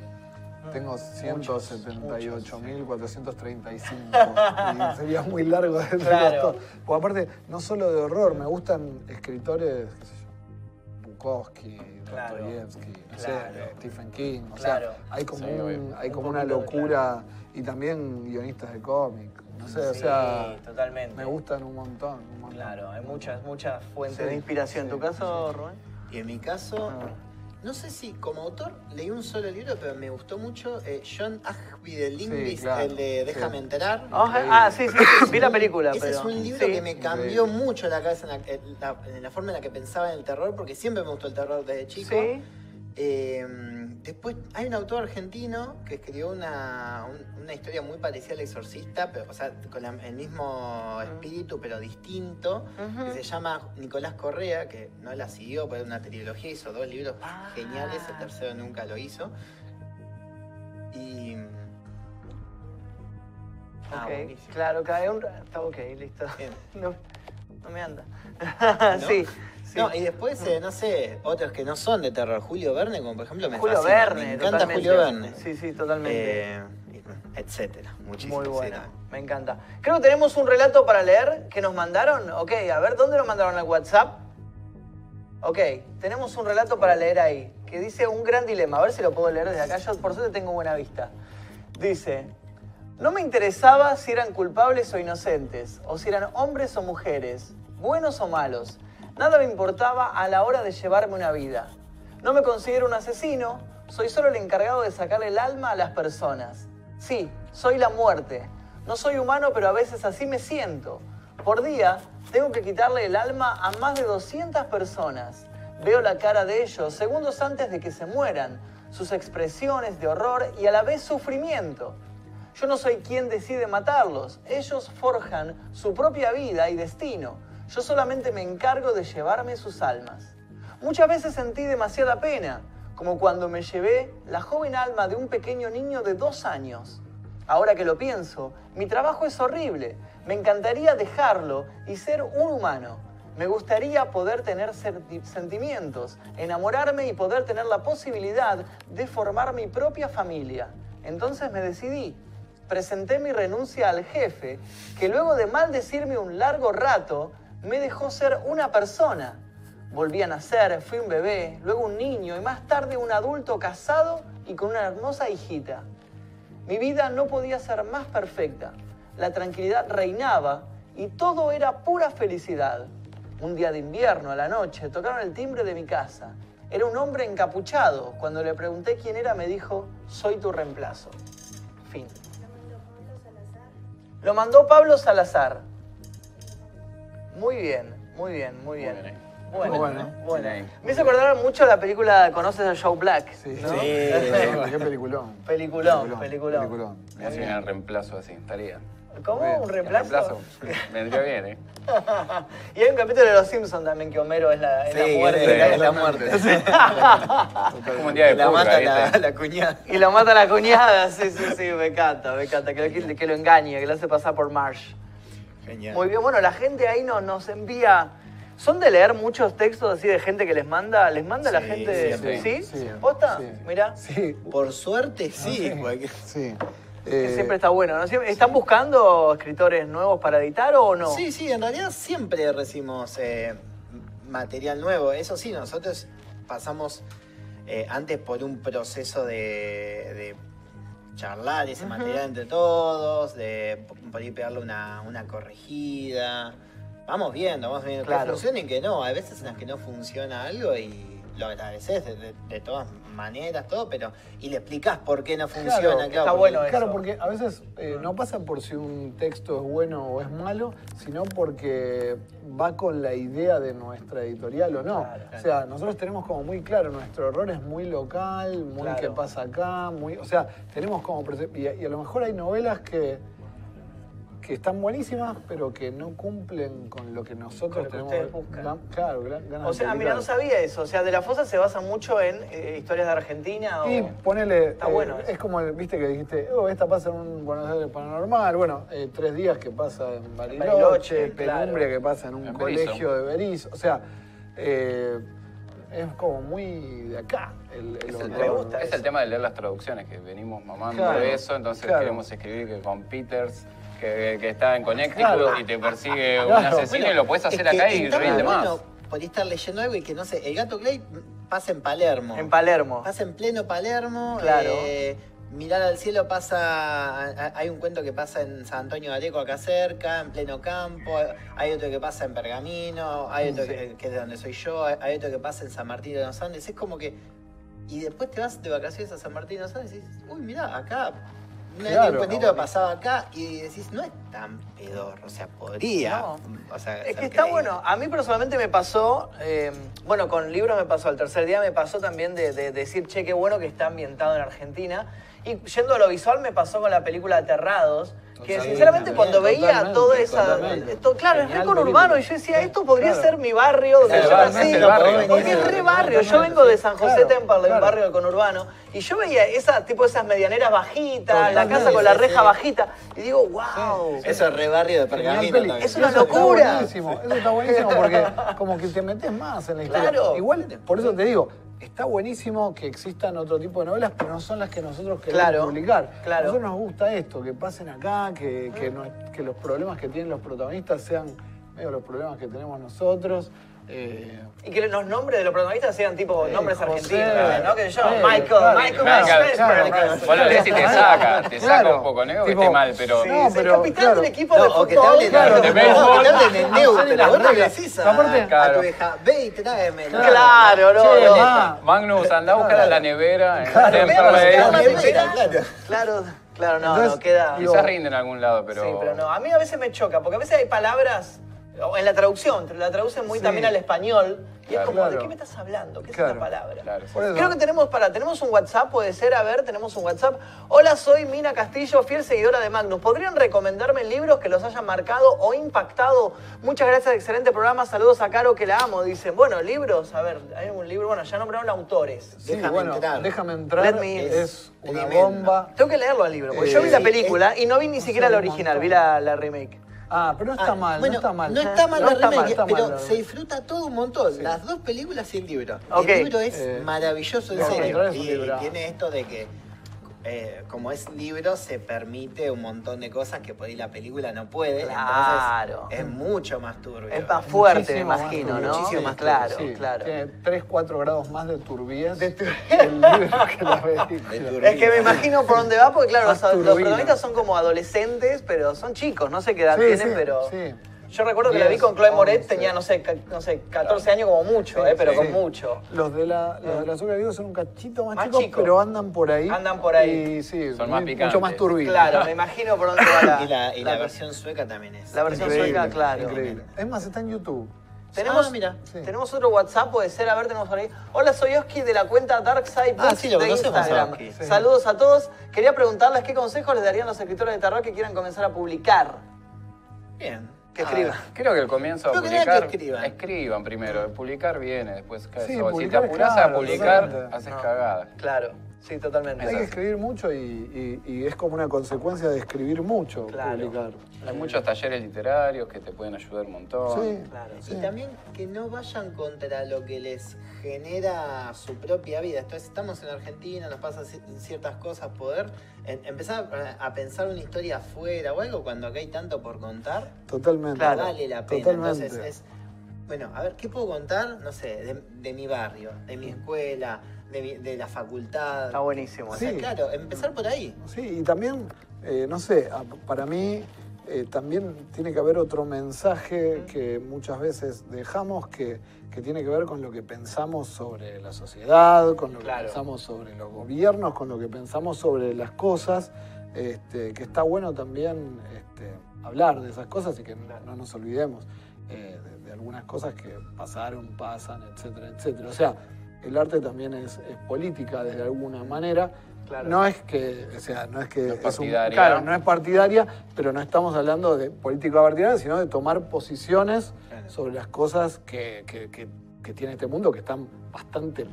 Tengo 178.435 y sería muy largo de Claro. Porque aparte, no solo de horror, me gustan escritores, qué sé yo, Bukowski, Claro. Dostoyevsky, no sé, Claro. Stephen King. O Claro. sea, hay como, Sí, un- hay Un como una locura y también guionistas de cómic. No sé, o Sí, sea, totalmente. me gustan un montón. un montón. Claro, hay muchas, muchas fuentes Sí, de inspiración. ¿En tu sí, caso, Rubén? Y en mi caso, Ah. no sé si como autor leí un solo libro, pero me gustó mucho eh, John Ashby de Linguist, claro, el de Déjame sí. enterar. Ah, ah, sí, sí, sí, vi la película, Ese pero... es un libro sí. que me cambió Increíble. mucho la cabeza en la, en la- en la forma en la que pensaba en el terror, porque siempre me gustó el terror desde chico. Sí. Eh, después hay un autor argentino que escribió una, un- una historia muy parecida al Exorcista, pero, o sea, con la- el mismo espíritu, pero distinto, que se llama Nicolás Correa, que no la siguió, pero una trilogía, hizo dos libros Ah. geniales, el tercero nunca lo hizo. Y... Ah, Ok, buenísimo. claro, cae un... Está ok, listo. Bien. No, no me anda. ¿No? Sí, sí. No, y después, eh, no sé, otros que no son de terror. Julio Verne, como por ejemplo, me Julio fascina, Verne, Me encanta totalmente. Julio Verne. Sí, sí, totalmente. Eh, etcétera. Muchísimo. Muy también. me encanta. Creo que tenemos un relato para leer que nos mandaron. Ok, a ver, ¿dónde lo mandaron al WhatsApp? Ok, tenemos un relato para leer ahí, que dice un gran dilema. A ver si lo puedo leer desde acá. Yo por suerte tengo buena vista. Dice, no me interesaba si eran culpables o inocentes, o si eran hombres o mujeres, buenos o malos. Nada me importaba a la hora de llevarme una vida. No me considero un asesino, soy solo el encargado de sacarle el alma a las personas. Sí, soy la muerte. No soy humano, pero a veces así me siento. Por día tengo que quitarle el alma a más de 200 personas. Veo la cara de ellos segundos antes de que se mueran, sus expresiones de horror y a la vez sufrimiento. Yo no soy quien decide matarlos, ellos forjan su propia vida y destino. Yo solamente me encargo de llevarme sus almas. Muchas veces sentí demasiada pena, como cuando me llevé la joven alma de un pequeño niño de dos años. Ahora que lo pienso, mi trabajo es horrible. Me encantaría dejarlo y ser un humano. Me gustaría poder tener senti- sentimientos, enamorarme y poder tener la posibilidad de formar mi propia familia. Entonces me decidí. Presenté mi renuncia al jefe, que luego de maldecirme un largo rato, me dejó ser una persona. Volví a nacer, fui un bebé, luego un niño y más tarde un adulto casado y con una hermosa hijita. Mi vida no podía ser más perfecta. La tranquilidad reinaba y todo era pura felicidad. Un día de invierno, a la noche, tocaron el timbre de mi casa. Era un hombre encapuchado. Cuando le pregunté quién era, me dijo, soy tu reemplazo. Fin. Lo mandó Pablo Salazar. Muy bien, muy bien, muy bien. bien ahí. Bueno, Bueno. bueno. Me hizo acordar mucho la película ¿Conoces a Joe Black? Sí, ¿no? sí. Sí. Qué peliculón. Peliculón, peliculón. Me hacen el reemplazo así, estaría. ¿Cómo? ¿Un El reemplazo? Vendría bien, ¿eh? y hay un capítulo de Los Simpsons también que Homero es la, es la Sí, muerte. es la muerte. Como un día de la mata la, la cuñada. Y lo mata la cuñada, sí, sí, sí, me encanta, me encanta. Que, que- que lo engañe, que lo hace pasar por Marsh. Genial. Muy bien, bueno, la gente ahí nos, nos envía. ¿Son de leer muchos textos así de gente que les manda? ¿Les manda la gente? siempre. ¿Sí? Sí. ¿Posta? Sí. Mirá. Sí, Por suerte, sí. porque- sí. Que Eh, siempre está bueno, ¿no? Siempre- ¿Están buscando escritores nuevos para editar o no? Sí, sí, en realidad siempre recibimos eh, material nuevo. Eso sí, nosotros pasamos eh, antes por un proceso de, de charlar ese material entre todos, de por ahí pegarle una, una corregida. Vamos viendo, vamos viendo Claro. que funciona y que no. Hay veces en las que no funciona algo y lo agradeces de, de- de todas maneras, todo, pero. Y le explicás por qué no funciona. Claro, claro, está porque- bueno Claro, eso. porque a veces eh, no pasa por si un texto es bueno o es malo, sino porque va con la idea de nuestra editorial o no. Claro. O sea, nosotros tenemos como muy claro, nuestro error es muy local, muy Claro. qué pasa acá, muy. O sea, tenemos como. perce- Y, a- y a lo mejor hay novelas que que están buenísimas, pero que no cumplen con lo que nosotros Con lo que tenemos. ustedes buscan. gan- Claro, gran- ganas O sea, mira, no sabía eso. O sea, De La Fosa se basa mucho en eh, historias de Argentina o... Y ponele, Está eh, bueno eso. es como, el- viste que dijiste, oh, esta pasa en un Buenos Aires paranormal, bueno, eh, tres días que pasa en Bariloche, Bariloche, penumbria claro. que pasa en un En Berizo. colegio de Berizo, o sea, eh, es como muy de acá el, el Es el. Me gusta es el tema de leer las traducciones, que venimos mamando Claro, de eso, entonces claro. queremos escribir que con Peters, que, que está en Connecticut Claro. y te persigue un Claro. asesino y lo puedes hacer es que acá y rinde más. bueno por estar leyendo algo y que no sé, el gato Clay pasa en Palermo. En Palermo. Pasa en pleno Palermo. Claro. eh, mirar al cielo pasa. Hay un cuento que pasa en San Antonio de Areco, acá cerca, en pleno campo. Hay otro que pasa en Pergamino. Hay otro que, que es de donde soy yo. Hay otro que pasa en San Martín de los Andes. Es como que. Y después te vas de vacaciones a San Martín de los Andes y dices, uy, mirá, acá. Un, Claro. que pasaba acá y decís, no es tan pedorro, o sea, podría. No. o sea, Es que está bueno. A mí personalmente me pasó, eh, bueno, con libros me pasó, al tercer día me pasó también de, de decir, che, qué bueno que está ambientado en Argentina. Y yendo a lo visual me pasó con la película Aterrados, que sinceramente cuando veía Totalmente, toda esa... totalmente. esto- claro, es re conurbano y yo decía, esto podría Claro. ser mi barrio donde yo nací. Porque es re barrio. Yo vengo de San José Claro, Temperley, un claro. barrio del conurbano, y yo veía esa, tipo esas medianeras bajitas, la casa con la sí, reja sí. bajita, y digo, wow. Eso es re barrio de Pergamino también. Es una Eso locura. Está buenísimo, eso está buenísimo porque como que te metes más en la historia. Claro. Igual, por eso te digo, está buenísimo que existan otro tipo de novelas, pero no son las que nosotros queremos Claro, publicar. claro. A nosotros nos gusta esto, que pasen acá, que, que, que los problemas que tienen los protagonistas sean medio los problemas que tenemos nosotros. Eh, Y que los nombres de los protagonistas sean tipo Sí, nombres José, argentinos, ¿no? Que yo, sí, Michael, claro, Michael, claro, Michael, claro, Michael. Vos lo lees y te saca, te saca Claro. un poco, ¿no? Que esté mal, pero... Sí, No, es pero, el capitán claro. del equipo de No, o que te fútbol. hablen, Claro, no, de no, béisbol. que te hablen en neutro, vos no le reglas. decís a, a tu hija, ve y tráemelo. Claro, no, no. Magnus, anda a buscar a la nevera en Claro, Temperley. claro, no, Entonces, no, queda... Quizás rinde en algún lado, pero... Sí, pero no. A mí a veces me choca, porque a veces hay palabras, en la traducción, la traducen muy Sí. también al español, y Claro. es como, ¿de qué me estás hablando? ¿Qué es esta palabra? Creo que tenemos para, tenemos un WhatsApp, puede ser, a ver, tenemos un WhatsApp. Hola, soy Mina Castillo, fiel seguidora de Magnus. ¿Podrían recomendarme libros que los hayan marcado o impactado? Muchas gracias, excelente programa. Saludos a Caro, que la amo. Dicen, bueno, libros, a ver, hay un libro, bueno, ya nombraron autores. Sí, Déjame bueno, entrar. déjame entrar. Let me in. es una Tremendo. bomba. Tengo que leerlo al libro, porque Eh, yo vi la sí, película y no vi ni no siquiera la original, vi la, la remake. Ah, pero no está Ah, mal, bueno, no está mal. No está mal No la está mal, remake, está mal pero la se disfruta todo un montón. Las dos películas y el libro. El libro es Eh, maravilloso, en serio. Y tiene esto de que, eh, como es libro, se permite un montón de cosas que por ahí la película no puede. Claro. Entonces es mucho más turbio. Es más fuerte, me más imagino, ¿no? muchísimo más claro, Sí, claro. Tiene 3, 4 grados más de turbidez el libro que la De película. Es que me imagino por dónde va, porque claro, los, los protagonistas son como adolescentes, pero son chicos, no sé qué edad Sí, tienen, sí, pero... Yo recuerdo que la vi con Chloe Moret, tenía, no sé, no sé, 14 años como mucho, Sí, eh, pero sí. con mucho. Los de la, los de la azúcar vivo son un cachito más, Más chicos, pero andan por ahí. Andan por ahí. Y sí, Son muy- más picantes. mucho más turbinas. Claro, me imagino por dónde va la... Y la, y la la- versión sueca también es. La versión Increíble, sueca, claro. Increíble. Es más, está en YouTube. Tenemos, Ah, mira. Sí. tenemos otro WhatsApp, puede ser, a ver, tenemos por ahí. Hola, soy Oski de la cuenta Dark Side Ah, sí, lo de a Instagram. Sí. Saludos a todos. Quería preguntarles qué consejos les darían los escritores de terror que quieran comenzar a publicar. Bien. Que Ah, escriban. Creo que el comienzo nada publicar. que escriban. escriban primero. Publicar viene, después cae Sí. Si te es apurás a claro, publicar, haces No. cagada. Claro, sí, totalmente. Hay que escribir mucho y, y- y es como una consecuencia de escribir mucho, Claro. publicar. Hay muchos talleres literarios que te pueden ayudar un montón. Sí. Claro. Y también que no vayan contra lo que les genera su propia vida. Entonces estamos en Argentina, nos pasan ci- ciertas cosas, poder en- empezar a, a pensar una historia afuera o algo cuando acá hay tanto por contar, Totalmente. Claro. vale la pena. Totalmente. Entonces es bueno, a ver, ¿qué puedo contar? No sé, de, mi barrio, de mi escuela, de, la facultad. Está buenísimo. Sí. claro, empezar por ahí. Sí, y también, eh, no sé, para mí eh, también tiene que haber otro mensaje que muchas veces dejamos que, tiene que ver con lo que pensamos sobre la sociedad, con lo que pensamos sobre los gobiernos, con lo que pensamos sobre las cosas, este, que está bueno también este, hablar de esas cosas y que no, nos olvidemos eh, de, algunas cosas que pasaron, pasan, etcétera, etcétera. O sea, el arte también es, es política de alguna manera no es que, o sea, no es que no es, partidaria. claro, no es partidaria, pero no estamos hablando de política partidaria, sino de tomar posiciones sobre las cosas que, tiene este mundo que están bastante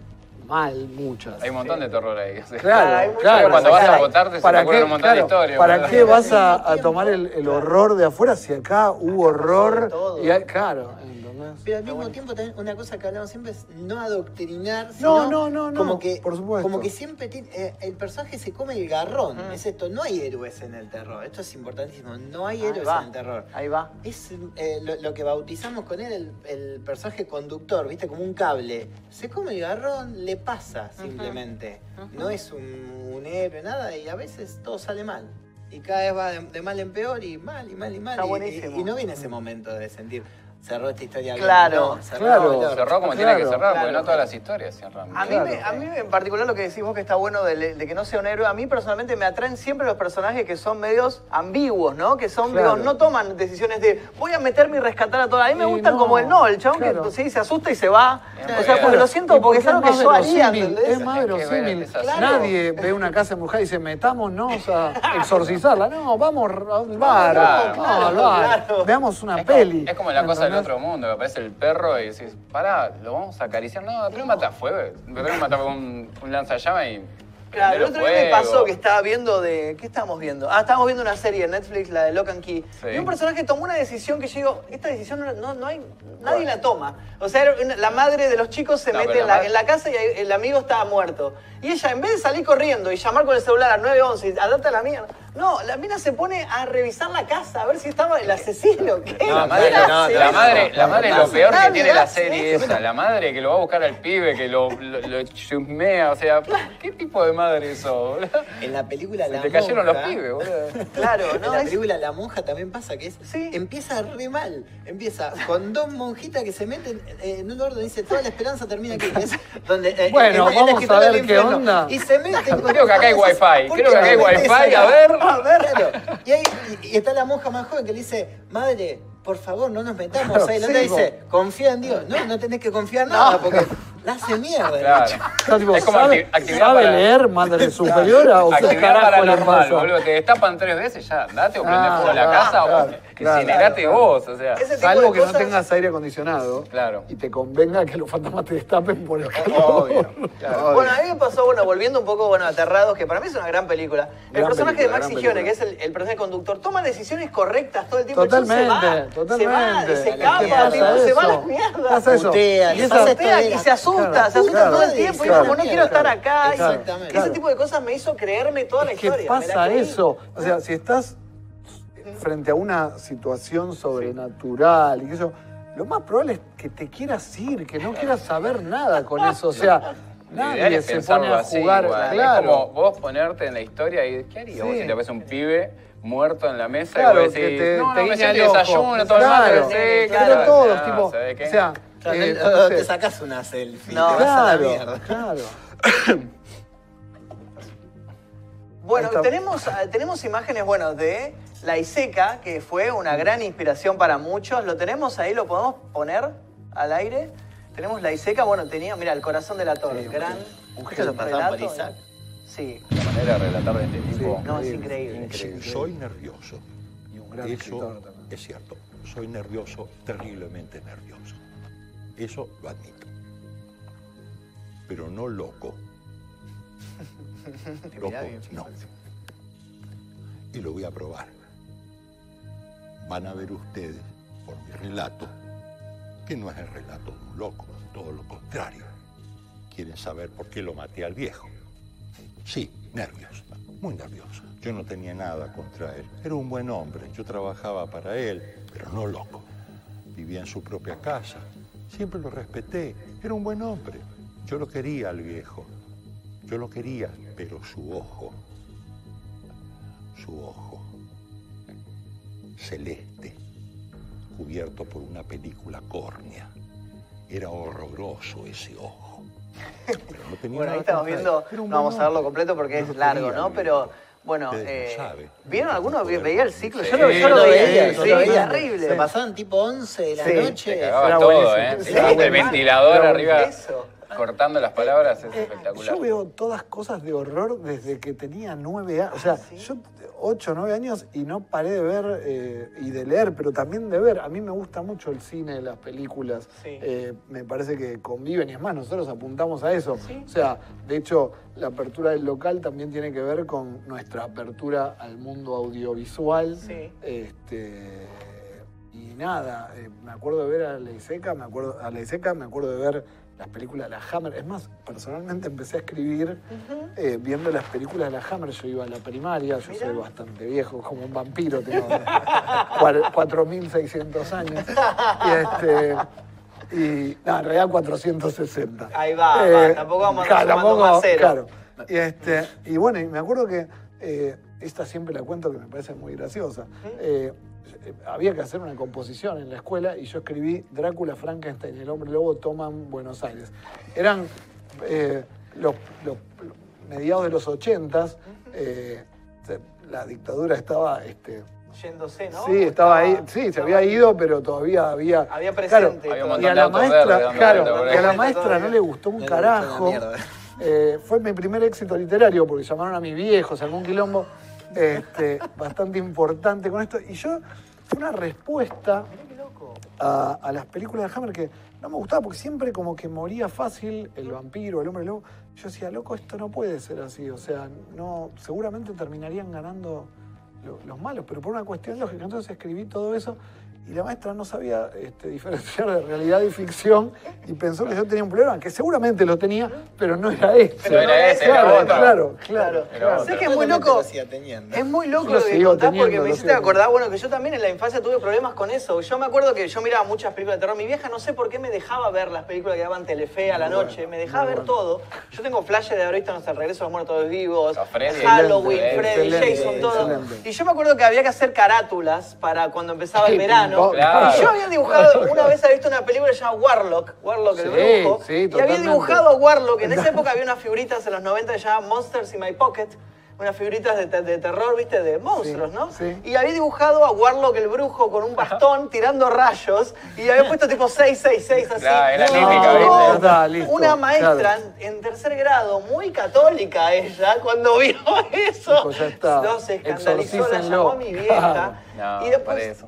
mal muchas. Hay un montón de terror ahí. Claro, claro. Cuando vas a votar te ¿Para qué, un montón de historias. ¿Para qué vas a, tomar el, horror de afuera si acá hubo horror? Y claro. Pero al mismo tiempo también una cosa que hablamos siempre es no adoctrinar, sino no, no, no, como que, por supuesto. Como que siempre eh, el personaje se come el garrón. Mm. Es esto, no hay héroes en el terror. Esto es importantísimo. No hay héroes en el terror. Ahí va. Es eh, lo, que bautizamos con él el, personaje conductor, ¿viste? Como un cable. Se come el garrón, le pasa simplemente. No es un, héroe, nada, y a veces todo sale mal y cada vez va de, mal en peor y mal y mal y mal. y, no viene ese momento de sentir, cerró esta historia claro, cerró, claro. cerró como tiene que cerrar, porque no todas las historias cierran. A mí, a mí en particular lo que decís vos que está bueno de, que no sea un héroe, a mí personalmente me atraen siempre los personajes que son medios ambiguos, ¿no? Que son, digo, no toman decisiones de voy a meterme y rescatar a todas. A mí me gustan como el no, el chabón que sí, se asusta y se va. o sea, porque lo siento, porque, es algo que yo haría, Es más verosímil. Nadie ve una casa embrujada y dice, metámonos a exorcizarla. No, vamos al bar. No, Veamos una peli. Es como la cosa del otro mundo, que aparece el perro y decís, pará, lo vamos a acariciar. No, primero mata fuego. Primero mata un, un lanzallamas y Claro, el otro día me pasó que estaba viendo de. ¿Qué estábamos viendo? Ah, estábamos viendo una serie de Netflix, la de Lock and Key. Y un personaje tomó una decisión que yo digo, esta decisión no, no, hay. Nadie la toma. O sea, la madre de los chicos se mete en la, en la, casa y el amigo estaba muerto. Y ella, en vez de salir corriendo y llamar con el celular al 911 y date a la mierda, no, la mina se pone a revisar la casa a ver si estaba el asesino. ¿Qué? No, la madre, no, la madre, la madre es lo peor que tiene la serie esa. La madre que lo va a buscar al pibe, que lo, lo, chusmea. O sea, ¿qué tipo de madre eso? En la película La Monja. Te cayeron los pibes, boludo. Claro, ¿no? En la película La Monja también pasa que es. ¿Sí? Empieza re mal. Empieza con dos monjitas que se meten en un orden. Dice, toda la esperanza termina aquí. donde, eh, bueno, vamos a ver qué onda. Y se meten con Creo que acá hay wifi. Creo que acá hay wifi. A ver. A ver. Y, ahí, y, está la monja más joven que le dice, madre, por favor, no nos metamos ahí. La otra dice, confía en Dios. No, no tenés que confiar en nada, porque la hace mierda. Claro. es como ¿sabe, ¿sabe leer madre superiora o qué carajo le pasa? Boludo, te destapan tres veces ya, date o prende ah, fuego la casa o incinerate vos, o sea. Salvo que no tengas aire acondicionado claro. y te convenga que los fantasmas te destapen por el calor. Obvio, Bueno, a mí me pasó, bueno, volviendo un poco, bueno, Aterrados, que para mí es una gran película. el personaje de Maxi Gione, que es el, el, personaje conductor, toma decisiones correctas todo el tiempo. Totalmente, totalmente. Se va, se escapa, se va a la mierda. y se asusta se asusta todo el tiempo. Y como, no quiero estar acá. Exactamente. Ese tipo de cosas me hizo creerme toda la historia. ¿Qué pasa eso? O sea, si estás frente a una situación sobrenatural y eso, lo más probable es que te quieras ir, que no quieras saber nada con eso. O sea, nadie se pone a jugar. claro. Es como vos ponerte en la historia y ¿qué harías vos si te ves un pibe muerto en la mesa y vos decís, te, no, no, me siento desayuno, todo claro, el claro, pero todos, tipo, o sea, eh, no, te sacas una selfie, no, te vas claro, a la mierda. Claro. bueno, tenemos, eh, tenemos imágenes, bueno, de la Iseca, que fue una gran inspiración para muchos. ¿Lo tenemos ahí? ¿Lo podemos poner al aire? Tenemos la Iseca, bueno, tenía, mira, el corazón de la torre, sí, gran un gesto relato. Sí. La manera de relatar de este tipo. no, es increíble. increíble. Soy nervioso. Y un gran Eso es cierto. Soy nervioso, terriblemente nervioso. Eso lo admito. Pero no loco. Loco, no. Y lo voy a probar. Van a ver ustedes, por mi relato, que no es el relato de un loco, todo lo contrario. Quieren saber por qué lo maté al viejo. Sí, nervioso, muy nervioso. Yo no tenía nada contra él. Era un buen hombre, yo trabajaba para él, pero no loco. Vivía en su propia casa, Siempre lo respeté. Era un buen hombre. Yo lo quería al viejo. Yo lo quería, pero su ojo, su ojo, celeste, cubierto por una película córnea. Era horroroso ese ojo. No tenía bueno, ahí estamos viendo, no vamos a verlo completo porque es largo, ¿no? Pero bueno, eh, ¿vieron algunos? ¿Veía el ciclo? yo, lo, yo lo veía, sí, veía. terrible. Se pasaban tipo 11 de la noche. Se todo, ¿eh? el ventilador arriba. Cortando las palabras es eh, espectacular. Yo veo todas cosas de horror desde que tenía nueve años. O sea, ah, yo ocho o nueve años y no paré de ver eh, y de leer, pero también de ver. A mí me gusta mucho el cine, las películas. Eh, me parece que conviven y es más, nosotros apuntamos a eso. O sea, de hecho, la apertura del local también tiene que ver con nuestra apertura al mundo audiovisual. Este, y nada, me acuerdo de ver a Leiseca, me acuerdo a Leiseca, me acuerdo de ver las películas de la Hammer. Es más, personalmente empecé a escribir eh, viendo las películas de la Hammer. Yo iba a la primaria, yo soy bastante viejo, como un vampiro, tengo 4.600 años. Y, este, y no, en realidad 460. Ahí va, eh, tampoco vamos a claro, Claro. Y, este, y bueno, y me acuerdo que eh, esta siempre la cuento que me parece muy graciosa. Eh, había que hacer una composición en la escuela y yo escribí Drácula, Frankenstein y el hombre lobo toman Buenos Aires. Eran eh, los, mediados de los ochentas, eh, la dictadura estaba... Este, Yéndose, ¿no? Sí, estaba ahí, sí, se había ido, pero todavía había. Había presente. y a la maestra, claro, y a la maestra no le gustó un carajo. fue mi primer éxito literario porque llamaron a mis viejos, algún quilombo este, bastante importante con esto. Y yo fue una respuesta a, las películas de Hammer que no me gustaba porque siempre como que moría fácil el vampiro, el hombre lobo. Yo decía, loco, esto no puede ser así. O sea, no, seguramente terminarían ganando los malos, pero por una cuestión lógica. Entonces escribí todo eso y la maestra no sabía este, diferenciar de realidad y ficción y pensó que yo tenía un problema, que seguramente lo tenía, pero no era ese. Pero era ese, claro, claro, claro, claro. Sé que es muy loco. Es muy loco lo que contás porque me hiciste acordar, bueno, que yo también en la infancia tuve problemas con eso. Yo me acuerdo que yo miraba muchas películas de terror. Mi vieja no sé por qué me dejaba ver las películas que daban Telefe a la noche, me dejaba ver todo. Yo tengo flashes de haber visto El regreso de los muertos vivos, Halloween, Freddy, Jason, todo. Y yo me acuerdo que había que hacer carátulas para cuando empezaba el verano. Y yo había dibujado, una vez había visto una película llamada Warlock, Warlock el brujo, y había dibujado a Warlock, en esa época había unas figuritas en los 90 que llamaban Monsters in My Pocket, unas figuritas de, de, terror, viste, de monstruos, ¿no? Y había dibujado a Warlock el brujo con un bastón tirando rayos y había puesto tipo 666 así. era no, una maestra en tercer grado, muy católica ella, cuando vio eso, no se escandalizó, la llamó a mi vieja. y después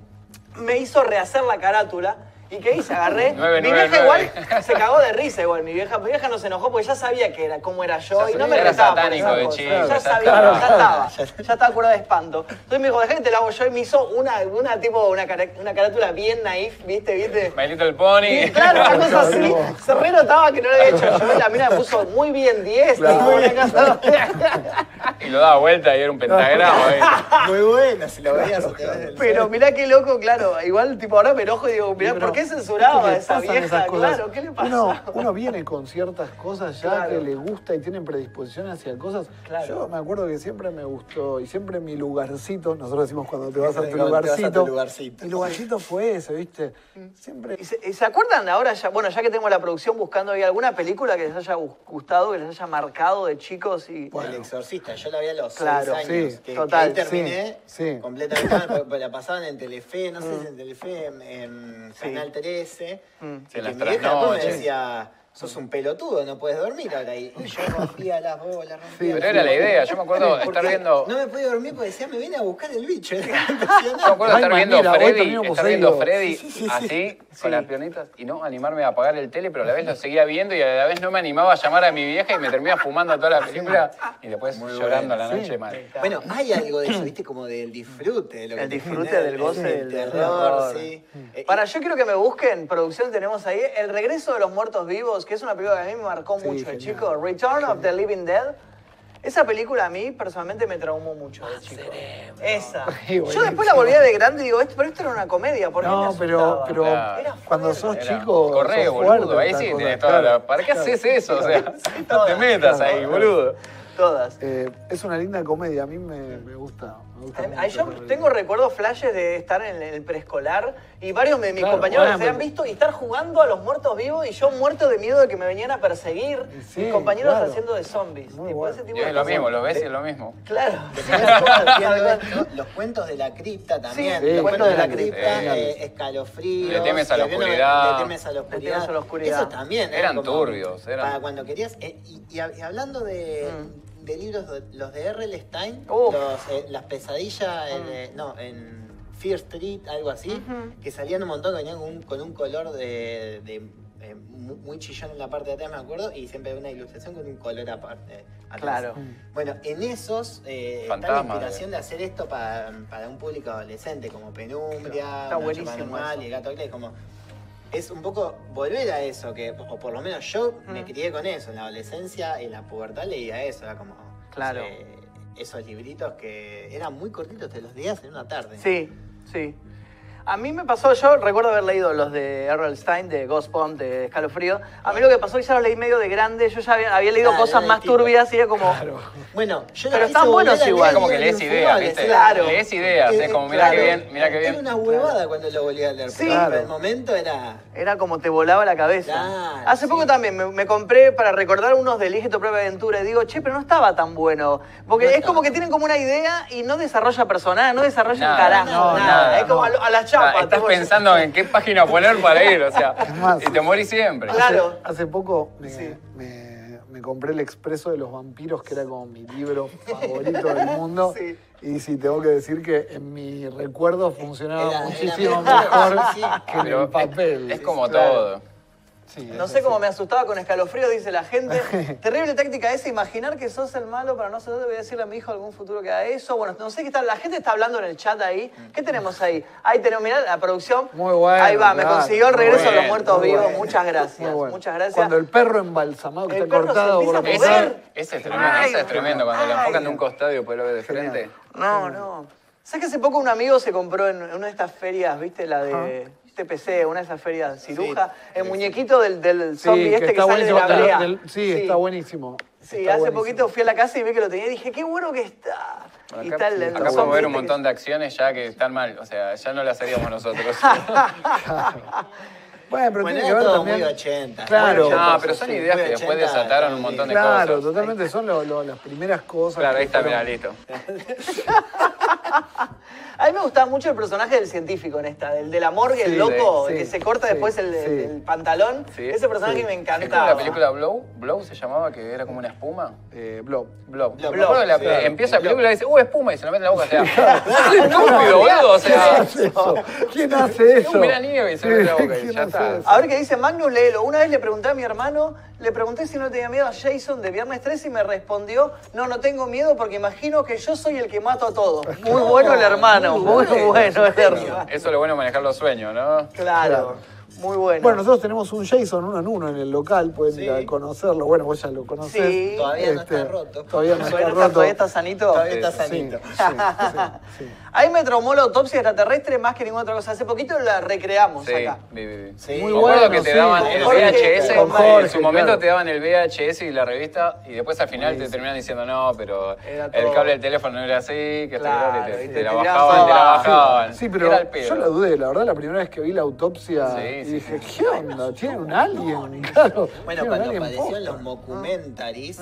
me hizo rehacer la carátula. ¿Y qué hice? Agarré. mi vieja igual se cagó de risa igual. Mi vieja, mi vieja no se enojó porque ya sabía que era, cómo era yo y no me era satánico de chico. Ya sabía, ya estaba. Ya estaba curada de espanto. Entonces me dijo, dejá que te la hago yo y me hizo una, una tipo, una, una carátula bien naif, ¿viste? ¿Viste? My Little Pony. Y, claro, una cosa así. Se re notaba que no lo había hecho yo. La mina me puso muy bien 10. y lo daba vuelta y era un pentagrama. Muy buena, si lo veías. Pero mirá qué loco, claro. Igual, tipo, ahora me enojo y digo, mirá, ¿por qué qué censuraba esa vieja? Claro, ¿qué le pasa? Uno, viene con ciertas cosas ya que le gusta y tiene predisposición hacia cosas. Yo me acuerdo que siempre me gustó y siempre mi lugarcito, nosotros decimos cuando te vas a tu lugarcito, mi lugarcito fue ese, ¿viste? Siempre. ¿Y se, acuerdan ahora, ya, bueno, ya que tengo la producción buscando ahí alguna película que les haya gustado, que les haya marcado de chicos y. Bueno, El Exorcista, yo la vi a los claro, seis años. Sí, que, total. terminé completamente, la pasaban en Telefe, no sé si en Telefe, en, Canal 13. Mm. que mi vieja me decía sos un pelotudo, no puedes dormir ahora. Y yo rompía las bolas, rompía Pero era la idea, yo me acuerdo estar viendo... No me podía dormir porque decía, me viene a buscar el bicho. yo me acuerdo estar viendo Freddy, estar viendo Freddy así, con las pionitas, y no animarme a apagar el tele, pero a la vez lo seguía viendo y a la vez no me animaba a llamar a mi vieja y me terminaba fumando toda la película y después llorando a la noche mal. Bueno, hay algo de eso, viste, como del disfrute. el disfrute del goce del terror, sí. Para, yo quiero que me busquen, producción tenemos ahí, El regreso de los muertos vivos, que es una película que a mí me marcó mucho, chico. Return of the Living Dead. Esa película a mí personalmente me traumó mucho de chico. Esa. Sí, Yo después la volví a ver de grande y digo, esto, pero esto era una comedia, ¿por qué me No, pero, pero Claro. Cuando sos Era, chico. Corre, sos boludo. Ahí sí cosa, tienes toda claro. la. ¿Para qué haces eso? O sea, no te todas, metas ahí, boludo. Todas. Eh, es una linda comedia, a mí me, me gusta. Ahí yo tengo recuerdos flashes de estar en el preescolar y varios de mis Claro, compañeros bueno, se habían pero- visto y estar jugando a los muertos vivos y yo muerto de miedo de que me venían a perseguir. Sí, mis compañeros claro. haciendo de zombies. Muy tipo, bueno. ese tipo de es lo cosas. mismo, lo ves y es lo mismo. Claro. Los cuentos de la cripta también. Sí, los cuentos de la cripta, sí. eh, escalofríos. Le temes a la oscuridad. Le temes a la oscuridad. temes a la oscuridad. Eso también. era Eran como turbios, eran- Para cuando querías. eh, y, y hab- y hablando de, Mm. De libros, los de R.L. Stein, los, eh, las pesadillas, en, Mm. eh, no, en Fear Street, algo así, que salían un montón, que venían con un, con un color de. de, eh, mu- muy chillón en la parte de atrás, me acuerdo, y siempre había una ilustración con un color aparte. atrás. Claro. Bueno, en esos eh, está la inspiración de hacer esto para, para un público adolescente, como Penumbria, Está buenísimo y el Gato Clay, como es un poco volver a eso, que o por lo menos yo me Mm. crié con eso, en la adolescencia, en la pubertad leía eso, era como Claro. esos libritos que eran muy cortitos, te los leías en una tarde. Sí, sí. A mí me pasó, yo recuerdo haber leído los de Errol Stein, de Ghost Pond, de Escalofrío. A mí lo que pasó es que ya los leí medio de grande, yo ya había, había leído cosas más distinto. turbias y era como... Bueno, yo Pero están buenos igual. Como que lees ideas, ¿viste? Claro. Lees ideas, Eh, es como, mira qué claro. bien, mira qué Era bien. una huevada cuando lo volví a leer, Sí. pero Claro. en el momento era... Era como te volaba la cabeza. Claro, Hace sí. poco también me, me compré para recordar unos de Elige tu propia aventura y digo, che, pero no estaba tan bueno. Porque No es estaba. como que tienen como una idea y no desarrolla personaje, no desarrolla un Nada, carajo, no, nada. nada, Es como no. a, lo- a las Estás pensando en qué página poner para ir, o sea, más. y te morís siempre. Claro. Hace poco me, Sí. me- me compré el Expreso de los Vampiros, que era como mi libro favorito del mundo. Sí. Y sí, tengo que decir que en mi recuerdo funcionaba Era- era muchísimo mejor, mejor sí. que en el papel. Es como Claro. todo. Sí, No sé cómo me asustaba con escalofrío, dice la gente. Terrible táctica esa, imaginar que sos el malo para no ser voy a decirle a mi hijo algún futuro que haga eso. Bueno, no sé qué está, la gente está hablando en el chat ahí. ¿Qué tenemos ahí? Ahí tenemos, mirá la producción. Muy bueno, Ahí va, me consiguió el regreso de los bueno, muertos vivos. bueno. Muchas gracias. Bueno. Muchas gracias. Cuando el perro embalsamado que El está perro cortado por mitad. Ese es tremendo, Ay, ese es tremendo. Cuando le ay. enfocan de un costado y después lo ves de Genial. frente. No, no. ¿Sabes que hace poco un amigo se compró en una de estas ferias, viste, la de TPC, una de esas ferias ciruja, el muñequito del, del Sí, zombie este que, está sale de buenísimo. la brea. Del- sí, está buenísimo. Sí, Está hace buenísimo. poquito fui a la casa y vi que lo tenía y dije, qué bueno que está. Acá, podemos ver un este que- montón de acciones ya que están mal, o sea, ya no las haríamos nosotros. Bueno, pero Bueno, tiene que ver todo también. muy 80. Claro. muy No, 80, pero son sí, ideas que después 80, desataron un montón de Claro, cosas. totalmente son lo- lo- las primeras cosas. Claro, ahí que está, fueron- listo. A mí me gustaba mucho el personaje del científico en esta, del de la morgue, el loco, sí, que se corta sí, después el, sí. el pantalón. Sí. Ese personaje Sí. me ¿Es encantaba. la película Blow? Blow se llamaba, que era como una espuma. Eh. Blow. Blow. Me acuerdo que la- Sí, claro. empieza la película y dice, uh, espuma, y se la mete en la boca. O sea, estúpido, boludo. O sea, Eso. ¿Quién hace eso? Mira nieve y se mete en la boca y ¿Quién ya hace está. eso? A ver qué dice Magnus, léelo. Una vez le pregunté a mi hermano, le pregunté si no tenía miedo a Jason de Viernes 13 y me respondió, no, no tengo miedo porque imagino que yo soy el que mato a todos. Muy bueno el hermano, muy bueno. Eso es lo bueno de manejar los sueños, ¿no? Claro, muy bueno. Bueno, nosotros tenemos un Jason uno en uno en el local, pueden ir a conocerlo. Bueno, vos ya lo conocés. Sí. Todavía no está roto. Todavía no está Todavía roto. todavía está sanito. Todavía está Sí, sanito. sí, sí, sí. Ahí me traumó la autopsia extraterrestre más que ninguna otra cosa. Hace poquito la recreamos Sí, acá. vi, vi. Sí. Muy Me acuerdo bueno, que te sí, daban el Jorge, VHS, en su momento claro. te daban el VHS y la revista, y después al final te terminan diciendo no, pero el cable del teléfono no era así, que Claro, te, y te te la bajaban, te la bajaban. Sí, pero Era el pedo. yo la dudé, la verdad, la primera vez que vi la autopsia Sí, y sí, dije, sí. ¿qué onda? ¿Tiene un alien? Claro, Bueno, cuando aparecieron los mockumentaries,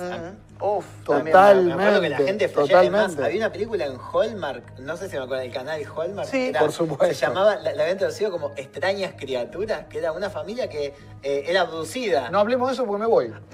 Uf, Total. también. Me acuerdo que la gente. Además, totalmente. había una película en Hallmark, no sé si me acuerdo, el canal Hallmark. Sí, que era- por supuesto. Se llamaba, la, la habían traducido como Extrañas Criaturas, que era una familia que eh, era abducida. No hablemos de eso porque me voy.